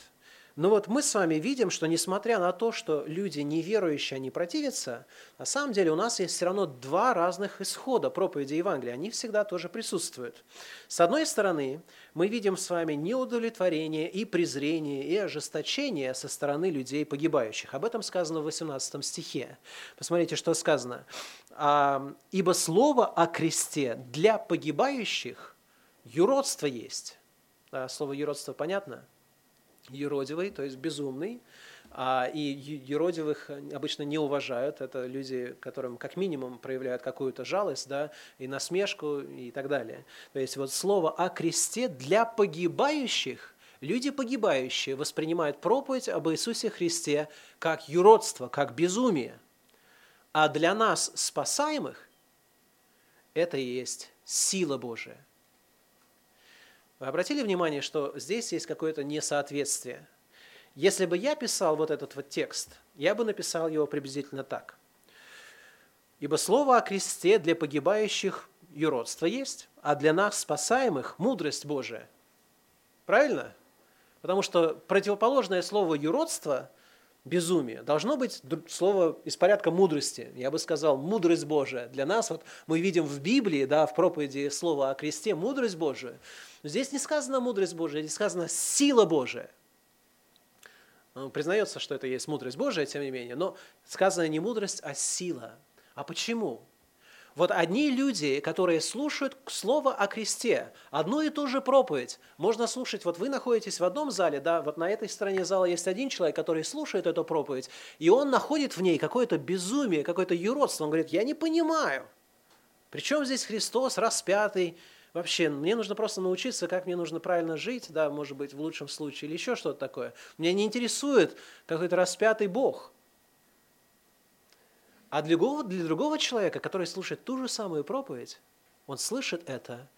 Но вот мы с вами видим, что несмотря на то, что люди неверующие, они противятся, на самом деле у нас есть все равно два разных исхода проповеди Евангелия. Они всегда тоже присутствуют. С одной стороны, мы видим с вами неудовлетворение и презрение и ожесточение со стороны людей погибающих. Об этом сказано в 18 стихе. Посмотрите, что сказано. «А, «Ибо слово о кресте для погибающих юродство есть». Да, слово юродство понятно? Юродивый, то есть безумный, а, и юродивых обычно не уважают. Это люди, которым как минимум проявляют какую-то жалость, да, и насмешку и так далее. То есть вот слово о кресте для погибающих Люди погибающие воспринимают проповедь об Иисусе Христе как юродство, как безумие. А для нас, спасаемых, это и есть сила Божия. Вы обратили внимание, что здесь есть какое-то несоответствие? Если бы я писал вот этот вот текст, я бы написал его приблизительно так. «Ибо слово о кресте для погибающих юродство есть, а для нас, спасаемых, мудрость Божия». Правильно? Потому что противоположное слово «юродство» безумие. Должно быть слово из порядка мудрости. Я бы сказал, мудрость Божия. Для нас вот мы видим в Библии, да, в проповеди слова о кресте, мудрость Божия. Но здесь не сказано мудрость Божия, здесь сказано сила Божия. Он признается, что это есть мудрость Божия, тем не менее, но сказано не мудрость, а сила. А почему? Вот одни люди, которые слушают слово о кресте, одну и ту же проповедь, можно слушать, вот вы находитесь в одном зале, да, вот на этой стороне зала есть один человек, который слушает эту проповедь, и он находит в ней какое-то безумие, какое-то юродство, он говорит, я не понимаю, причем здесь Христос распятый, вообще, мне нужно просто научиться, как мне нужно правильно жить, да, может быть, в лучшем случае, или еще что-то такое. Меня не интересует какой-то распятый Бог – а для другого, для другого человека, который слушает ту же самую проповедь, он слышит это,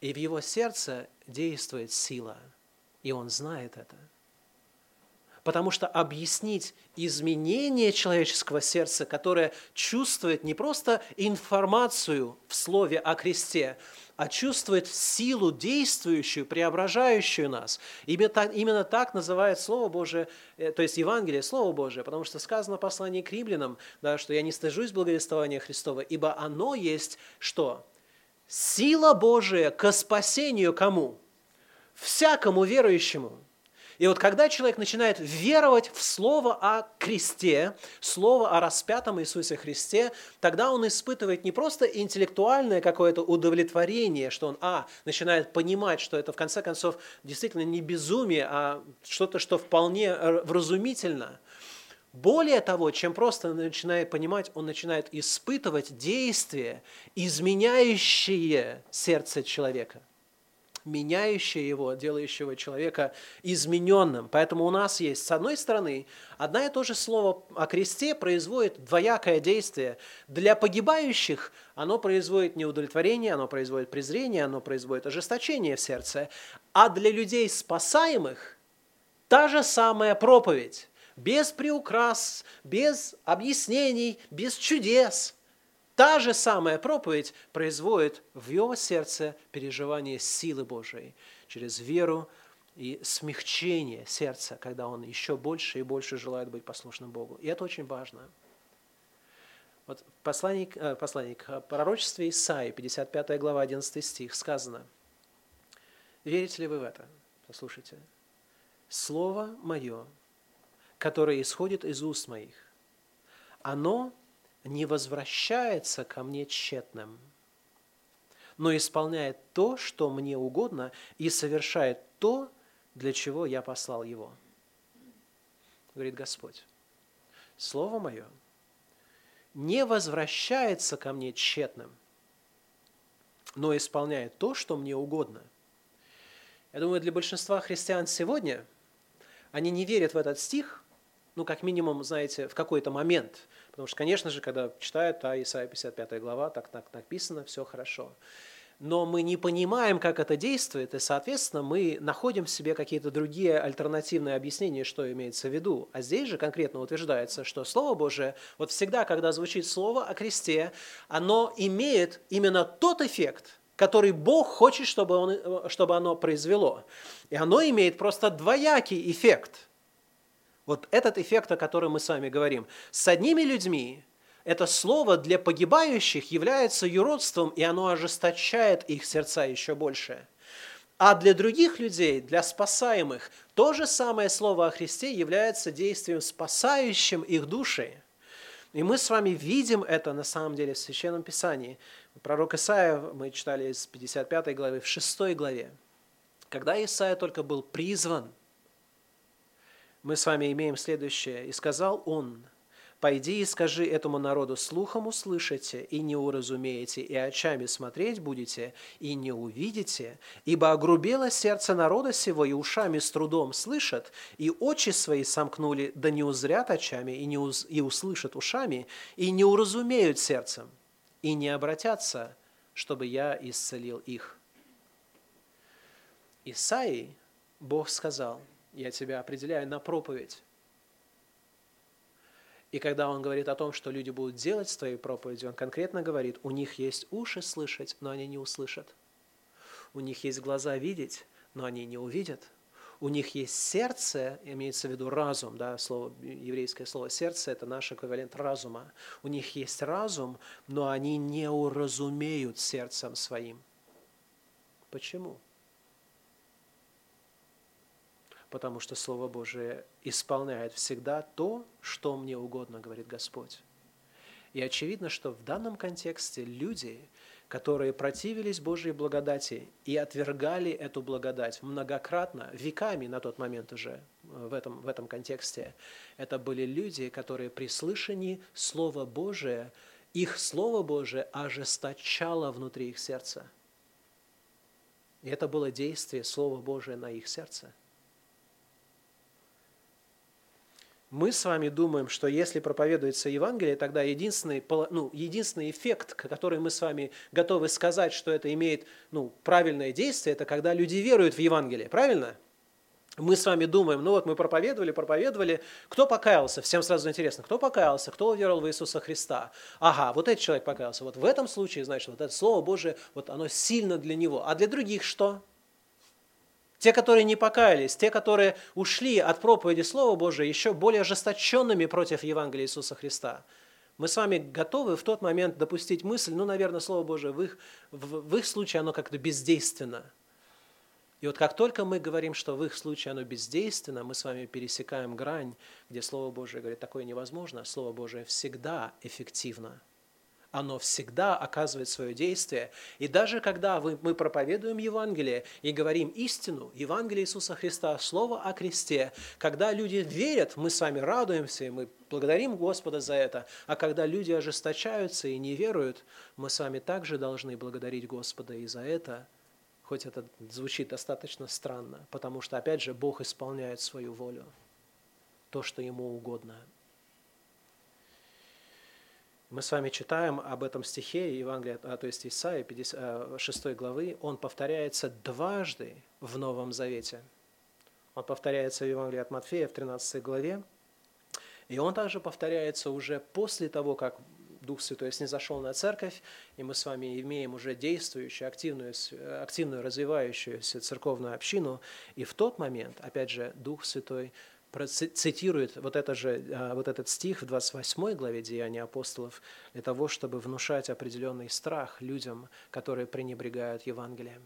и в его сердце действует сила, и он знает это. Потому что объяснить изменение человеческого сердца, которое чувствует не просто информацию в слове о кресте, а чувствует силу действующую, преображающую нас. Именно так, именно так называет Слово Божие, э, то есть Евангелие, Слово Божие, потому что сказано в послании к римлянам, да, что я не стыжусь благовествования Христова, ибо оно есть что? Сила Божия к спасению кому? Всякому верующему – и вот когда человек начинает веровать в слово о кресте, слово о распятом Иисусе Христе, тогда он испытывает не просто интеллектуальное какое-то удовлетворение, что он, а, начинает понимать, что это в конце концов действительно не безумие, а что-то, что вполне вразумительно. Более того, чем просто начинает понимать, он начинает испытывать действия, изменяющие сердце человека меняющее его, делающего человека измененным. Поэтому у нас есть, с одной стороны, одно и то же слово о кресте производит двоякое действие. Для погибающих оно производит неудовлетворение, оно производит презрение, оно производит ожесточение в сердце. А для людей спасаемых та же самая проповедь, без приукрас, без объяснений, без чудес – Та же самая проповедь производит в его сердце переживание силы Божией через веру и смягчение сердца, когда он еще больше и больше желает быть послушным Богу. И это очень важно. Вот посланник, э, посланник, в пророчестве Исаии, 55 глава, 11 стих, сказано, Верите ли вы в это? Послушайте. Слово мое, которое исходит из уст моих, оно не возвращается ко мне тщетным, но исполняет то, что мне угодно, и совершает то, для чего я послал его. Говорит Господь. Слово мое не возвращается ко мне тщетным, но исполняет то, что мне угодно. Я думаю, для большинства христиан сегодня они не верят в этот стих, ну, как минимум, знаете, в какой-то момент. Потому что, конечно же, когда читают, а Исайя 55 глава, так, так написано, все хорошо но мы не понимаем, как это действует, и, соответственно, мы находим в себе какие-то другие альтернативные объяснения, что имеется в виду. А здесь же конкретно утверждается, что Слово Божие, вот всегда, когда звучит Слово о кресте, оно имеет именно тот эффект, который Бог хочет, чтобы, он, чтобы оно произвело. И оно имеет просто двоякий эффект. Вот этот эффект, о котором мы с вами говорим. С одними людьми это слово для погибающих является юродством, и оно ожесточает их сердца еще больше. А для других людей, для спасаемых, то же самое слово о Христе является действием, спасающим их души. И мы с вами видим это на самом деле в Священном Писании. Пророк Исаия, мы читали из 55 главы, в 6 главе. Когда Исаия только был призван, мы с вами имеем следующее. «И сказал он, Пойди и скажи этому народу, слухом услышите и не уразумеете, и очами смотреть будете и не увидите, ибо огрубело сердце народа сего, и ушами с трудом слышат, и очи свои сомкнули, да не узрят очами, и, не уз... и услышат ушами, и не уразумеют сердцем, и не обратятся, чтобы я исцелил их». Исаии Бог сказал, я тебя определяю на проповедь, и когда он говорит о том, что люди будут делать с твоей проповедью, он конкретно говорит, у них есть уши слышать, но они не услышат. У них есть глаза видеть, но они не увидят. У них есть сердце, имеется в виду разум, да, слово, еврейское слово сердце – это наш эквивалент разума. У них есть разум, но они не уразумеют сердцем своим. Почему? Потому что Слово Божие исполняет всегда то, что мне угодно, говорит Господь. И очевидно, что в данном контексте люди, которые противились Божьей благодати и отвергали эту благодать многократно, веками на тот момент уже в этом, в этом контексте, это были люди, которые при слышании Слова Божия, их Слово Божие ожесточало внутри их сердца. И это было действие Слова Божия на их сердце – мы с вами думаем, что если проповедуется Евангелие, тогда единственный, ну, единственный эффект, который мы с вами готовы сказать, что это имеет ну, правильное действие, это когда люди веруют в Евангелие, правильно? Мы с вами думаем, ну вот мы проповедовали, проповедовали, кто покаялся? Всем сразу интересно, кто покаялся, кто уверовал в Иисуса Христа? Ага, вот этот человек покаялся. Вот в этом случае, значит, вот это Слово Божие, вот оно сильно для него. А для других что? Те, которые не покаялись, те, которые ушли от проповеди Слова Божия еще более ожесточенными против Евангелия Иисуса Христа. Мы с вами готовы в тот момент допустить мысль, ну, наверное, Слово Божие в их, в, в их случае оно как-то бездейственно. И вот как только мы говорим, что в их случае оно бездейственно, мы с вами пересекаем грань, где Слово Божие говорит, такое невозможно. Слово Божие всегда эффективно оно всегда оказывает свое действие. И даже когда мы проповедуем Евангелие и говорим истину, Евангелие Иисуса Христа, Слово о кресте, когда люди верят, мы с вами радуемся, и мы благодарим Господа за это. А когда люди ожесточаются и не веруют, мы с вами также должны благодарить Господа и за это, хоть это звучит достаточно странно, потому что, опять же, Бог исполняет свою волю, то, что Ему угодно – мы с вами читаем об этом стихе Евангелия, а, то есть Исаия 6 э, главы, он повторяется дважды в Новом Завете. Он повторяется в Евангелии от Матфея в 13 главе, и он также повторяется уже после того, как Дух Святой снизошел на церковь, и мы с вами имеем уже действующую, активную, активную развивающуюся церковную общину, и в тот момент, опять же, Дух Святой цитирует вот, это же, э, вот этот стих в 28 главе Деяния апостолов для того, чтобы внушать определенный страх людям, которые пренебрегают Евангелием.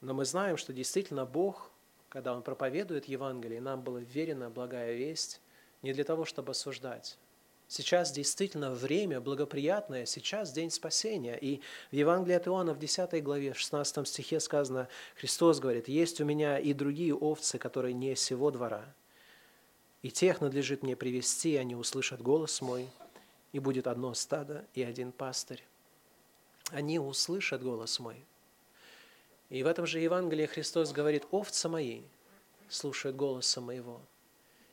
Но мы знаем, что действительно Бог, когда Он проповедует Евангелие, нам было верена благая весть не для того, чтобы осуждать, Сейчас действительно время благоприятное, сейчас день спасения. И в Евангелии от Иоанна в 10 главе, в 16 стихе сказано, Христос говорит, «Есть у меня и другие овцы, которые не сего двора, и тех надлежит мне привести, и они услышат голос мой, и будет одно стадо и один пастырь. Они услышат голос мой. И в этом же Евангелии Христос говорит, овцы мои слушают голоса моего.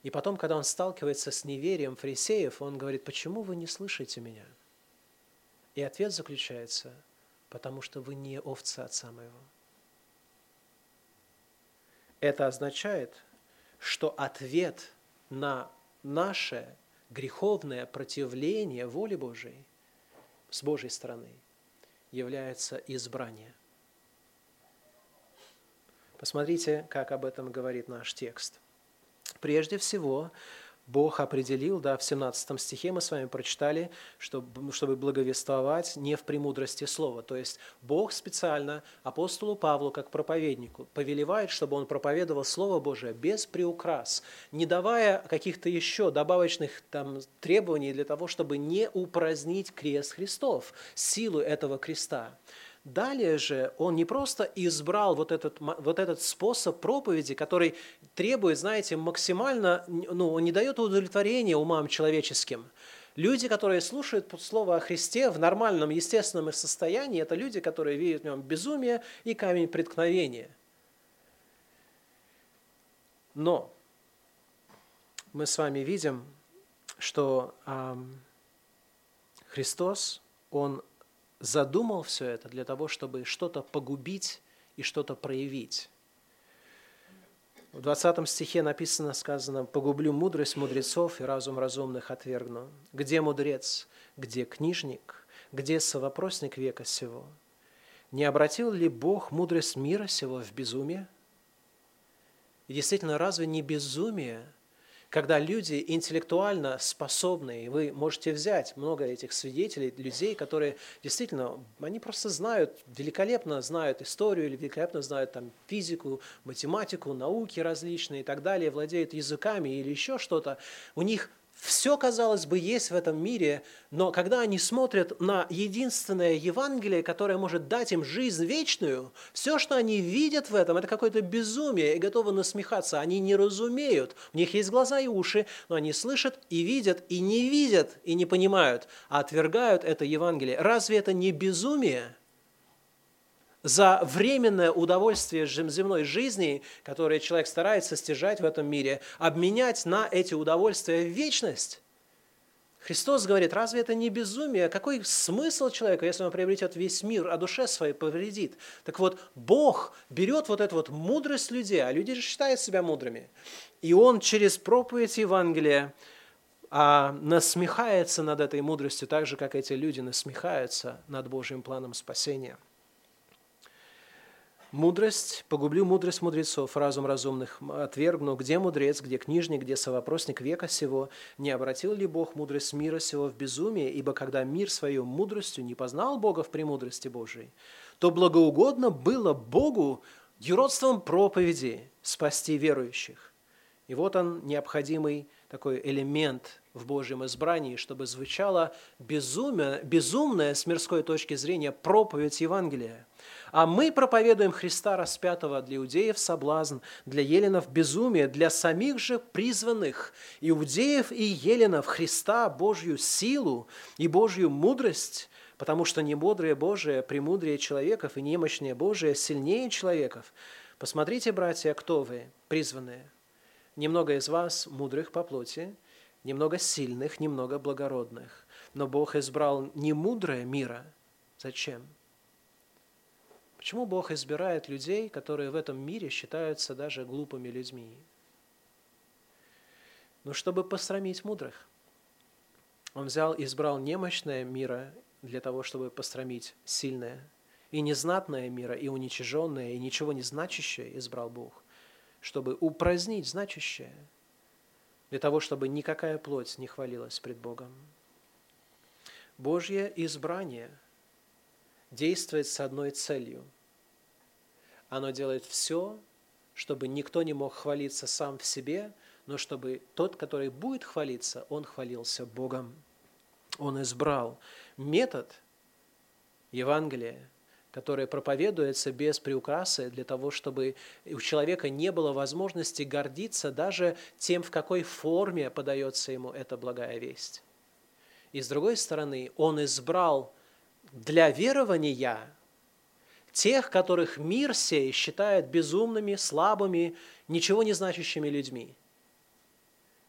И потом, когда он сталкивается с неверием фарисеев, он говорит, почему вы не слышите меня? И ответ заключается, потому что вы не овцы Отца моего. Это означает, что ответ на наше греховное противление воле Божией с Божьей стороны является избрание. Посмотрите, как об этом говорит наш текст. Прежде всего, Бог определил, да, в 17 стихе мы с вами прочитали, чтобы, чтобы благовествовать не в премудрости слова. То есть Бог специально апостолу Павлу, как проповеднику, повелевает, чтобы он проповедовал Слово Божие без приукрас, не давая каких-то еще добавочных там, требований для того, чтобы не упразднить крест Христов, силу этого креста. Далее же он не просто избрал вот этот, вот этот способ проповеди, который требует, знаете, максимально, ну, он не дает удовлетворения умам человеческим. Люди, которые слушают Слово о Христе в нормальном, естественном состоянии, это люди, которые видят в нем безумие и камень преткновения. Но мы с вами видим, что э, Христос, Он задумал все это для того, чтобы что-то погубить и что-то проявить. В 20 стихе написано, сказано, «Погублю мудрость мудрецов и разум разумных отвергну». Где мудрец? Где книжник? Где совопросник века сего? Не обратил ли Бог мудрость мира сего в безумие? И действительно, разве не безумие – когда люди интеллектуально способные, вы можете взять много этих свидетелей, людей, которые действительно, они просто знают, великолепно знают историю или великолепно знают там, физику, математику, науки различные и так далее, владеют языками или еще что-то, у них все, казалось бы, есть в этом мире, но когда они смотрят на единственное Евангелие, которое может дать им жизнь вечную, все, что они видят в этом, это какое-то безумие и готовы насмехаться. Они не разумеют. У них есть глаза и уши, но они слышат и видят, и не видят, и не понимают, а отвергают это Евангелие. Разве это не безумие? За временное удовольствие земной жизни, которое человек старается стяжать в этом мире, обменять на эти удовольствия вечность. Христос говорит, разве это не безумие? Какой смысл человека, если он приобретет весь мир, а душе своей повредит? Так вот, Бог берет вот эту вот мудрость людей, а люди же считают себя мудрыми, и Он через проповедь Евангелия а, насмехается над этой мудростью, так же, как эти люди насмехаются над Божьим планом спасения – Мудрость, погублю мудрость мудрецов, разум разумных отвергну. Где мудрец, где книжник, где совопросник века сего? Не обратил ли Бог мудрость мира сего в безумие? Ибо когда мир своей мудростью не познал Бога в премудрости Божией, то благоугодно было Богу юродством проповеди спасти верующих. И вот он, необходимый такой элемент в Божьем избрании, чтобы звучала безумие, безумная с мирской точки зрения проповедь Евангелия – а мы проповедуем Христа распятого для иудеев соблазн, для еленов безумие, для самих же призванных иудеев и еленов Христа Божью силу и Божью мудрость, потому что не бодрые Божие премудрее человеков и немощнее Божие сильнее человеков. Посмотрите, братья, кто вы, призванные. Немного из вас мудрых по плоти, немного сильных, немного благородных. Но Бог избрал не мудрое мира. Зачем? Почему Бог избирает людей, которые в этом мире считаются даже глупыми людьми? Ну, чтобы посрамить мудрых. Он взял и избрал немощное мира для того, чтобы посрамить сильное, и незнатное мира, и уничиженное, и ничего не значащее избрал Бог, чтобы упразднить значащее, для того, чтобы никакая плоть не хвалилась пред Богом. Божье избрание – действует с одной целью. оно делает все, чтобы никто не мог хвалиться сам в себе, но чтобы тот, который будет хвалиться, он хвалился Богом. Он избрал метод Евангелия, которое проповедуется без приукрасы для того, чтобы у человека не было возможности гордиться даже тем, в какой форме подается ему эта благая весть. И с другой стороны, он избрал для верования тех, которых мир сей считает безумными, слабыми, ничего не значащими людьми.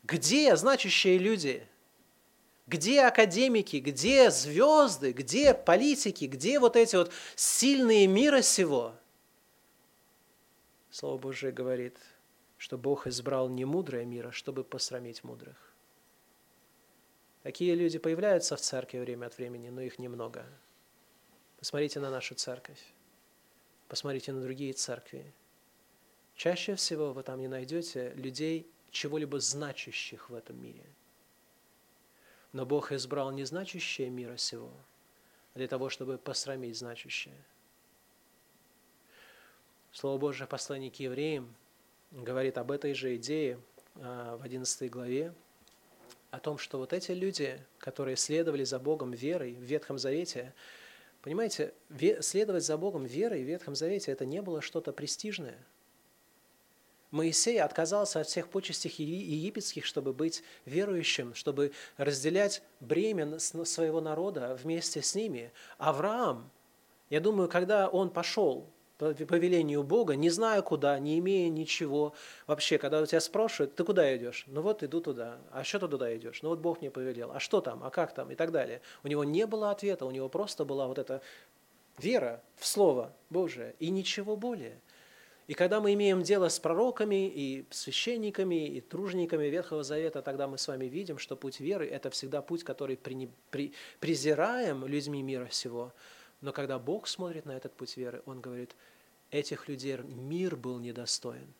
Где значащие люди? Где академики, где звезды, где политики, где вот эти вот сильные мира сего? Слово Божие говорит, что Бог избрал не мудрое мира, чтобы посрамить мудрых. Такие люди появляются в церкви время от времени, но их немного. Посмотрите на нашу церковь. Посмотрите на другие церкви. Чаще всего вы там не найдете людей, чего-либо значащих в этом мире. Но Бог избрал не значащее мира сего, для того, чтобы посрамить значащее. Слово Божие, послание к евреям, говорит об этой же идее а, в 11 главе, о том, что вот эти люди, которые следовали за Богом верой в Ветхом Завете, Понимаете, следовать за Богом верой в Ветхом Завете это не было что-то престижное. Моисей отказался от всех почестей египетских, чтобы быть верующим, чтобы разделять бремя своего народа вместе с ними. Авраам, я думаю, когда он пошел по повелению Бога, не зная куда, не имея ничего. Вообще, когда у тебя спрашивают, ты куда идешь? Ну вот иду туда. А что ты туда идешь? Ну вот Бог мне повелел. А что там? А как там? И так далее. У него не было ответа, у него просто была вот эта вера в Слово Божие и ничего более. И когда мы имеем дело с пророками и священниками и тружениками Ветхого Завета, тогда мы с вами видим, что путь веры – это всегда путь, который презираем людьми мира всего – но когда Бог смотрит на этот путь веры, Он говорит, этих людей мир был недостоин.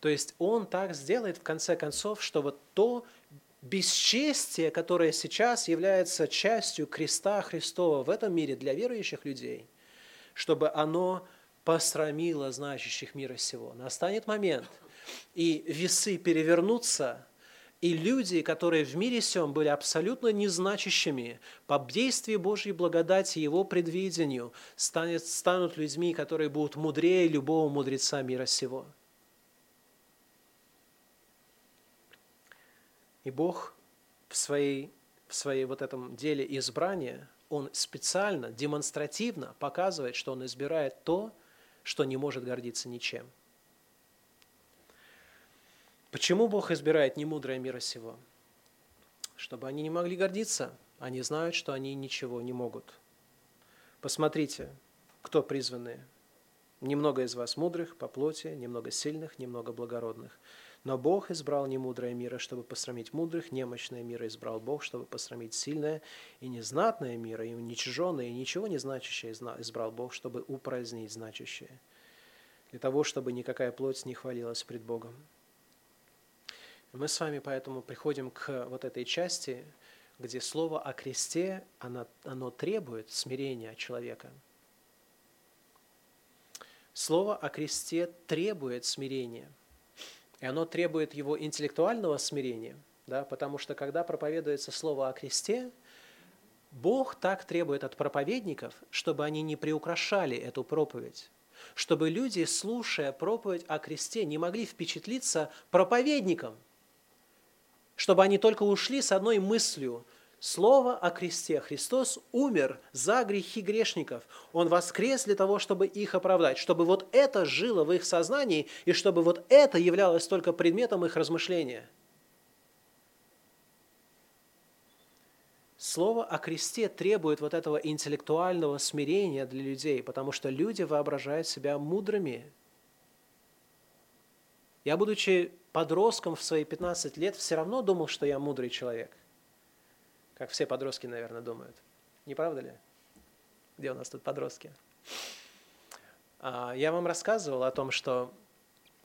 То есть Он так сделает в конце концов, что вот то бесчестие, которое сейчас является частью креста Христова в этом мире для верующих людей, чтобы оно посрамило значащих мира сего. Настанет момент, и весы перевернутся, и люди, которые в мире сем были абсолютно незначащими, по действию Божьей благодати Его предвидению, станет, станут людьми, которые будут мудрее любого мудреца мира сего. И Бог в своей, в своей вот этом деле избрания, Он специально, демонстративно показывает, что Он избирает то, что не может гордиться ничем – Почему Бог избирает немудрое мира сего? Чтобы они не могли гордиться. Они знают, что они ничего не могут. Посмотрите, кто призванные. Немного из вас мудрых по плоти, немного сильных, немного благородных. Но Бог избрал немудрое мира, чтобы посрамить мудрых, немощное мира избрал Бог, чтобы посрамить сильное, и незнатное мира, и уничиженное, и ничего не значащее избрал Бог, чтобы упразднить значащее, для того, чтобы никакая плоть не хвалилась пред Богом. Мы с вами поэтому приходим к вот этой части, где слово о кресте, оно, оно требует смирения человека. Слово о кресте требует смирения. И оно требует его интеллектуального смирения, да, потому что когда проповедуется слово о кресте, Бог так требует от проповедников, чтобы они не приукрашали эту проповедь, чтобы люди, слушая проповедь о кресте, не могли впечатлиться проповедником – чтобы они только ушли с одной мыслью. Слово о кресте. Христос умер за грехи грешников. Он воскрес для того, чтобы их оправдать, чтобы вот это жило в их сознании, и чтобы вот это являлось только предметом их размышления. Слово о кресте требует вот этого интеллектуального смирения для людей, потому что люди воображают себя мудрыми. Я, будучи подростком в свои 15 лет все равно думал, что я мудрый человек. Как все подростки, наверное, думают. Не правда ли? Где у нас тут подростки? А, я вам рассказывал о том, что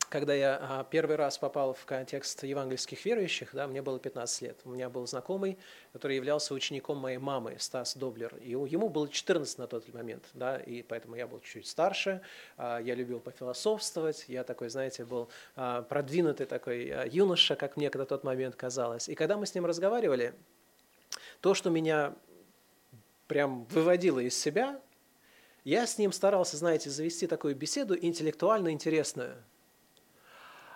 когда я а, первый раз попал в контекст евангельских верующих, да, мне было 15 лет. У меня был знакомый, который являлся учеником моей мамы, Стас Доблер. И ему было 14 на тот момент, да, и поэтому я был чуть старше, а, я любил пофилософствовать, я такой, знаете, был а, продвинутый такой юноша, как мне на тот момент казалось. И когда мы с ним разговаривали, то, что меня прям выводило из себя, я с ним старался, знаете, завести такую беседу интеллектуально интересную –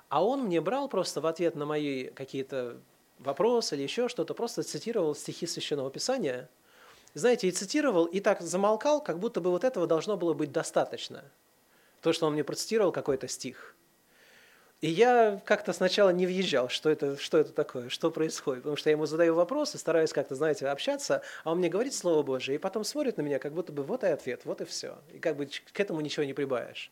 а он мне брал просто в ответ на мои какие-то вопросы или еще что-то, просто цитировал стихи Священного Писания, знаете, и цитировал, и так замолкал, как будто бы вот этого должно было быть достаточно. То, что он мне процитировал какой-то стих. И я как-то сначала не въезжал, что это, что это такое, что происходит. Потому что я ему задаю вопросы, стараюсь как-то, знаете, общаться, а он мне говорит Слово Божие, и потом смотрит на меня, как будто бы вот и ответ, вот и все. И как бы к этому ничего не прибавишь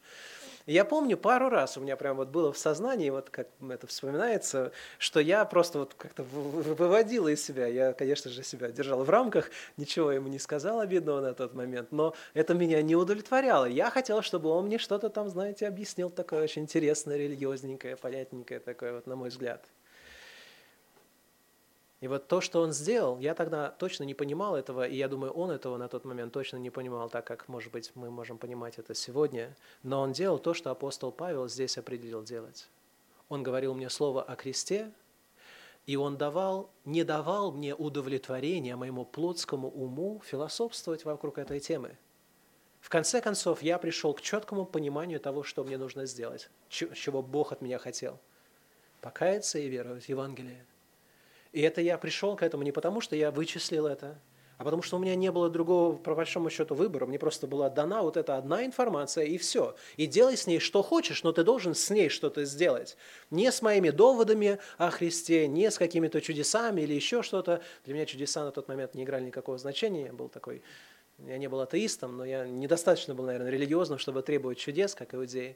я помню, пару раз у меня прям вот было в сознании, вот как это вспоминается, что я просто вот как-то выводила из себя. Я, конечно же, себя держал в рамках, ничего ему не сказал обидного на тот момент, но это меня не удовлетворяло. Я хотел, чтобы он мне что-то там, знаете, объяснил такое очень интересное, религиозненькое, понятненькое такое, вот на мой взгляд. И вот то, что он сделал, я тогда точно не понимал этого, и я думаю, он этого на тот момент точно не понимал так, как, может быть, мы можем понимать это сегодня. Но он делал то, что апостол Павел здесь определил делать. Он говорил мне слово о кресте, и он давал, не давал мне удовлетворения моему плотскому уму философствовать вокруг этой темы. В конце концов, я пришел к четкому пониманию того, что мне нужно сделать, чего Бог от меня хотел. Покаяться и веровать в Евангелие – и это я пришел к этому не потому, что я вычислил это, а потому что у меня не было другого, по большому счету, выбора. Мне просто была дана вот эта одна информация, и все. И делай с ней что хочешь, но ты должен с ней что-то сделать. Не с моими доводами о Христе, не с какими-то чудесами или еще что-то. Для меня чудеса на тот момент не играли никакого значения. Я был такой, я не был атеистом, но я недостаточно был, наверное, религиозным, чтобы требовать чудес, как иудеи.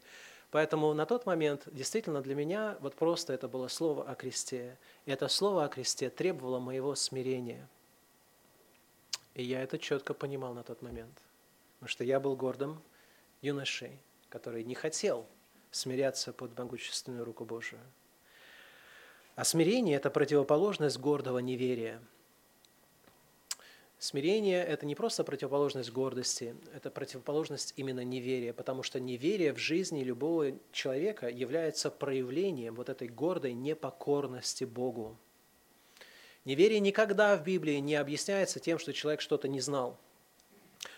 Поэтому на тот момент действительно для меня вот просто это было слово о кресте. И это слово о кресте требовало моего смирения. И я это четко понимал на тот момент. Потому что я был гордым юношей, который не хотел смиряться под могущественную руку Божию. А смирение – это противоположность гордого неверия – Смирение – это не просто противоположность гордости, это противоположность именно неверия, потому что неверие в жизни любого человека является проявлением вот этой гордой непокорности Богу. Неверие никогда в Библии не объясняется тем, что человек что-то не знал –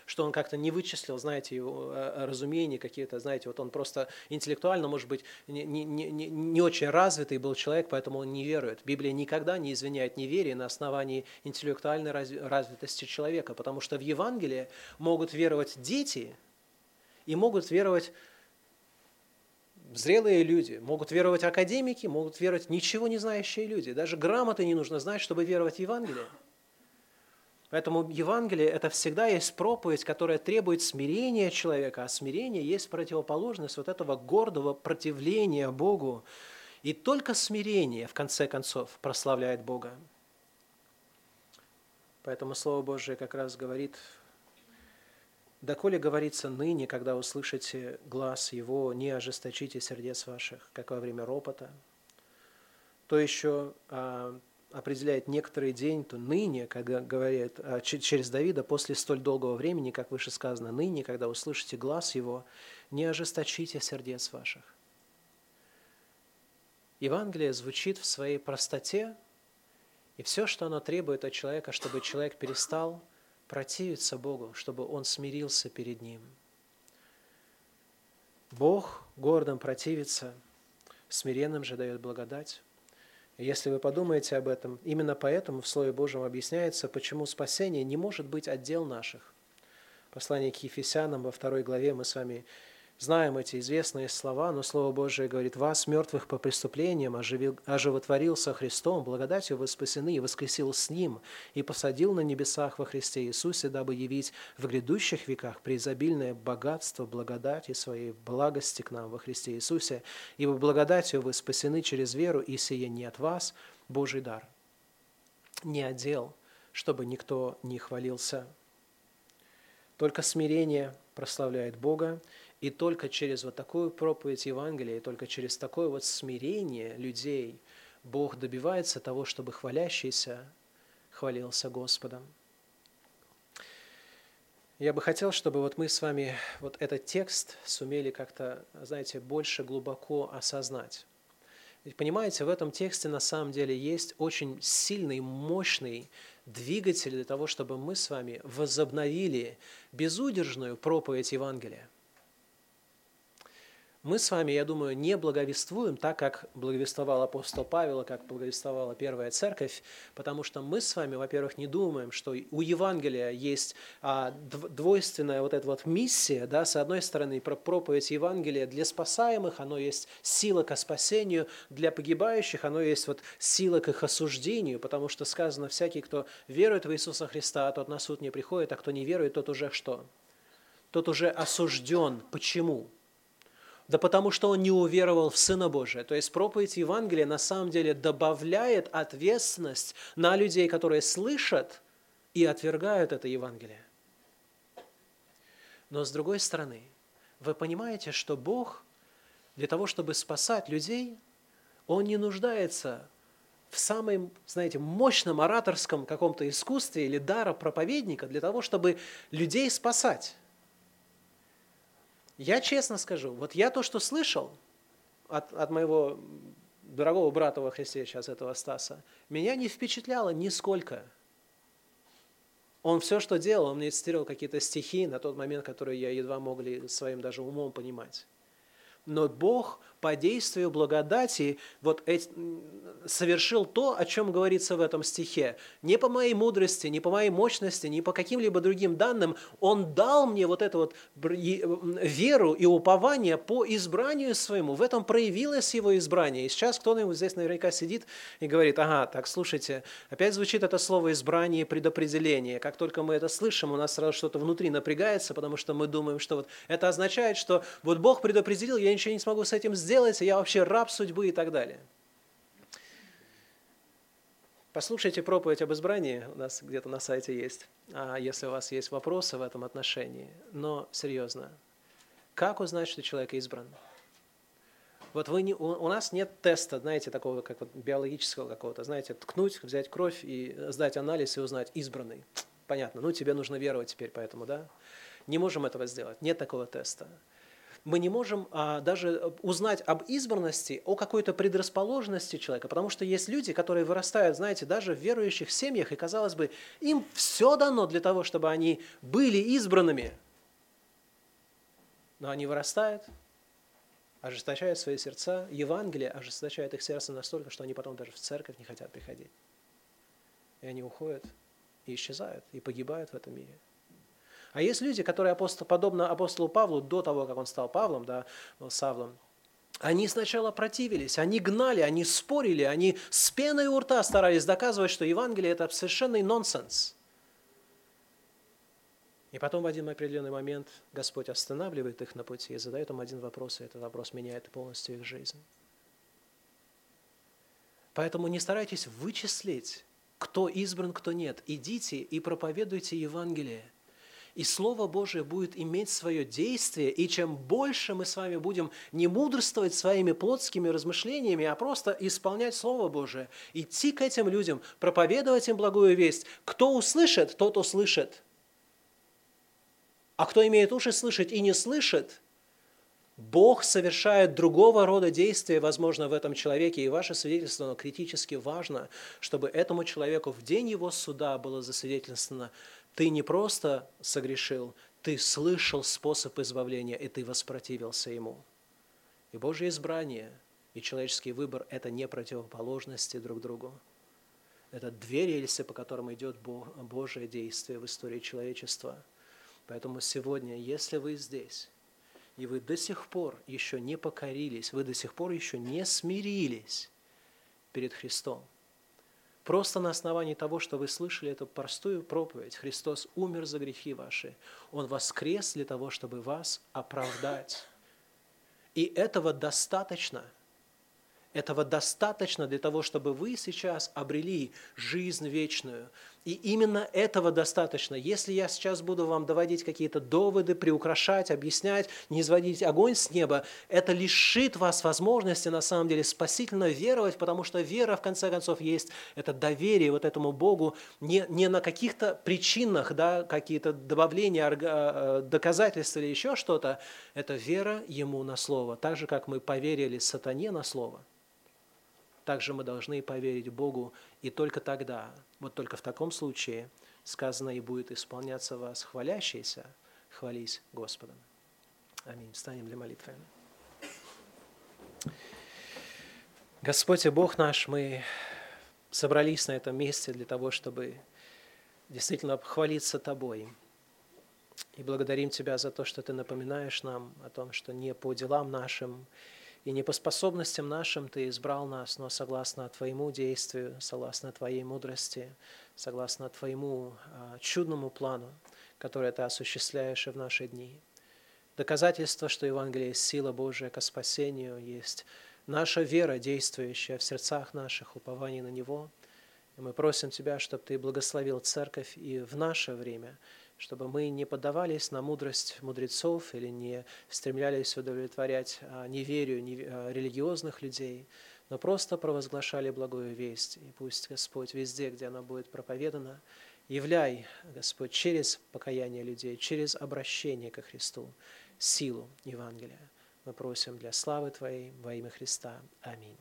что он как-то не вычислил, знаете, его э, э, разумения какие-то, знаете, вот он просто интеллектуально, может быть, не, не, не, не очень развитый был человек, поэтому он не верует. Библия никогда не извиняет неверие на основании интеллектуальной развитости человека, потому что в Евангелии могут веровать дети и могут веровать зрелые люди, могут веровать академики, могут веровать ничего не знающие люди. Даже грамоты не нужно знать, чтобы веровать в Евангелие. Поэтому Евангелие – это всегда есть проповедь, которая требует смирения человека, а смирение есть противоположность вот этого гордого противления Богу. И только смирение, в конце концов, прославляет Бога. Поэтому Слово Божие как раз говорит, «Доколе говорится ныне, когда услышите глаз Его, не ожесточите сердец ваших, как во время ропота». То еще а, определяет некоторый день, то ныне, когда говорит а, через Давида, после столь долгого времени, как выше сказано, ныне, когда услышите глаз его, не ожесточите сердец ваших. Евангелие звучит в своей простоте, и все, что оно требует от человека, чтобы человек перестал противиться Богу, чтобы он смирился перед Ним. Бог гордым противится, смиренным же дает благодать. Если вы подумаете об этом, именно поэтому в Слове Божьем объясняется, почему спасение не может быть отдел наших. Послание к Ефесянам во второй главе мы с вами знаем эти известные слова, но Слово Божие говорит, «Вас, мертвых по преступлениям, оживил, оживотворил со Христом, благодатью вы спасены и воскресил с Ним, и посадил на небесах во Христе Иисусе, дабы явить в грядущих веках преизобильное богатство благодати Своей благости к нам во Христе Иисусе, ибо благодатью вы спасены через веру, и сие не от вас, Божий дар, не отдел, чтобы никто не хвалился». Только смирение прославляет Бога, И только через вот такую проповедь Евангелия, и только через такое вот смирение людей Бог добивается того, чтобы хвалящийся хвалился Господом. Я бы хотел, чтобы вот мы с вами вот этот текст сумели как-то, знаете, больше глубоко осознать. Ведь понимаете, в этом тексте на самом деле есть очень сильный, мощный двигатель для того, чтобы мы с вами возобновили безудержную проповедь Евангелия мы с вами, я думаю, не благовествуем так, как благовествовал апостол Павел, как благовествовала Первая Церковь, потому что мы с вами, во-первых, не думаем, что у Евангелия есть а, двойственная вот эта вот миссия, да, с одной стороны, про проповедь Евангелия для спасаемых, оно есть сила к спасению, для погибающих оно есть вот сила к их осуждению, потому что сказано, всякий, кто верует в Иисуса Христа, тот на суд не приходит, а кто не верует, тот уже что? Тот уже осужден. Почему? Да потому что он не уверовал в Сына Божия. То есть проповедь Евангелия на самом деле добавляет ответственность на людей, которые слышат и отвергают это Евангелие. Но с другой стороны, вы понимаете, что Бог для того, чтобы спасать людей, Он не нуждается в самом, знаете, мощном ораторском каком-то искусстве или дара проповедника для того, чтобы людей спасать. Я честно скажу, вот я то, что слышал от, от моего дорогого брата во Христе сейчас, этого Стаса, меня не впечатляло нисколько. Он все, что делал, он мне цитировал какие-то стихи на тот момент, которые я едва мог ли своим даже умом понимать. Но Бог по действию благодати вот эти, совершил то, о чем говорится в этом стихе. Не по моей мудрости, не по моей мощности, не по каким-либо другим данным. Он дал мне вот эту вот веру и упование по избранию своему. В этом проявилось его избрание. И сейчас кто-нибудь здесь наверняка сидит и говорит, ага, так, слушайте, опять звучит это слово избрание и предопределение. Как только мы это слышим, у нас сразу что-то внутри напрягается, потому что мы думаем, что вот это означает, что вот Бог предопределил, я ничего не смогу с этим сделать, сделать, я вообще раб судьбы и так далее. Послушайте проповедь об избрании, у нас где-то на сайте есть, а если у вас есть вопросы в этом отношении. Но серьезно, как узнать, что человек избран? Вот вы не, у нас нет теста, знаете, такого как вот биологического какого-то, знаете, ткнуть, взять кровь и сдать анализ и узнать, избранный. Понятно, ну тебе нужно веровать теперь, поэтому, да? Не можем этого сделать, нет такого теста мы не можем а, даже узнать об избранности, о какой-то предрасположенности человека, потому что есть люди, которые вырастают, знаете, даже в верующих семьях, и, казалось бы, им все дано для того, чтобы они были избранными. Но они вырастают, ожесточают свои сердца, Евангелие ожесточает их сердце настолько, что они потом даже в церковь не хотят приходить. И они уходят и исчезают, и погибают в этом мире. А есть люди, которые апостол, подобно апостолу Павлу, до того, как он стал Павлом, да, Савлом, они сначала противились, они гнали, они спорили, они с пеной у рта старались доказывать, что Евангелие – это совершенный нонсенс. И потом в один определенный момент Господь останавливает их на пути и задает им один вопрос, и этот вопрос меняет полностью их жизнь. Поэтому не старайтесь вычислить, кто избран, кто нет. Идите и проповедуйте Евангелие и Слово Божие будет иметь свое действие, и чем больше мы с вами будем не мудрствовать своими плотскими размышлениями, а просто исполнять Слово Божие, идти к этим людям, проповедовать им благую весть, кто услышит, тот услышит. А кто имеет уши слышать и не слышит, Бог совершает другого рода действия, возможно, в этом человеке, и ваше свидетельство, оно критически важно, чтобы этому человеку в день его суда было засвидетельствовано, ты не просто согрешил, ты слышал способ избавления, и ты воспротивился ему. И Божье избрание и человеческий выбор – это не противоположности друг другу. Это две рельсы, по которым идет Божье действие в истории человечества. Поэтому сегодня, если вы здесь, и вы до сих пор еще не покорились, вы до сих пор еще не смирились перед Христом, Просто на основании того, что вы слышали эту простую проповедь, Христос умер за грехи ваши, Он воскрес для того, чтобы вас оправдать. И этого достаточно. Этого достаточно для того, чтобы вы сейчас обрели жизнь вечную. И именно этого достаточно. Если я сейчас буду вам доводить какие-то доводы, приукрашать, объяснять, не изводить огонь с неба, это лишит вас возможности на самом деле спасительно веровать, потому что вера, в конце концов, есть это доверие вот этому Богу не, не на каких-то причинах, да, какие-то добавления, э, доказательства или еще что-то. Это вера Ему на Слово. Так же, как мы поверили сатане на Слово – также мы должны поверить Богу, и только тогда, вот только в таком случае, сказано и будет исполняться вас хвалящийся, хвались Господом. Аминь. Встанем для молитвы. Господь и Бог наш, мы собрались на этом месте для того, чтобы действительно хвалиться Тобой. И благодарим Тебя за то, что Ты напоминаешь нам о том, что не по делам нашим, и не по способностям нашим Ты избрал нас, но согласно Твоему действию, согласно Твоей мудрости, согласно Твоему а, чудному плану, который Ты осуществляешь и в наши дни. Доказательство, что Евангелие есть сила Божия ко спасению, есть наша вера, действующая в сердцах наших, упование на Него. И мы просим Тебя, чтобы Ты благословил Церковь и в наше время – чтобы мы не поддавались на мудрость мудрецов или не стремлялись удовлетворять а, неверию а, религиозных людей, но просто провозглашали благую весть. И пусть Господь везде, где она будет проповедана, являй, Господь, через покаяние людей, через обращение ко Христу, силу Евангелия. Мы просим для славы Твоей во имя Христа. Аминь.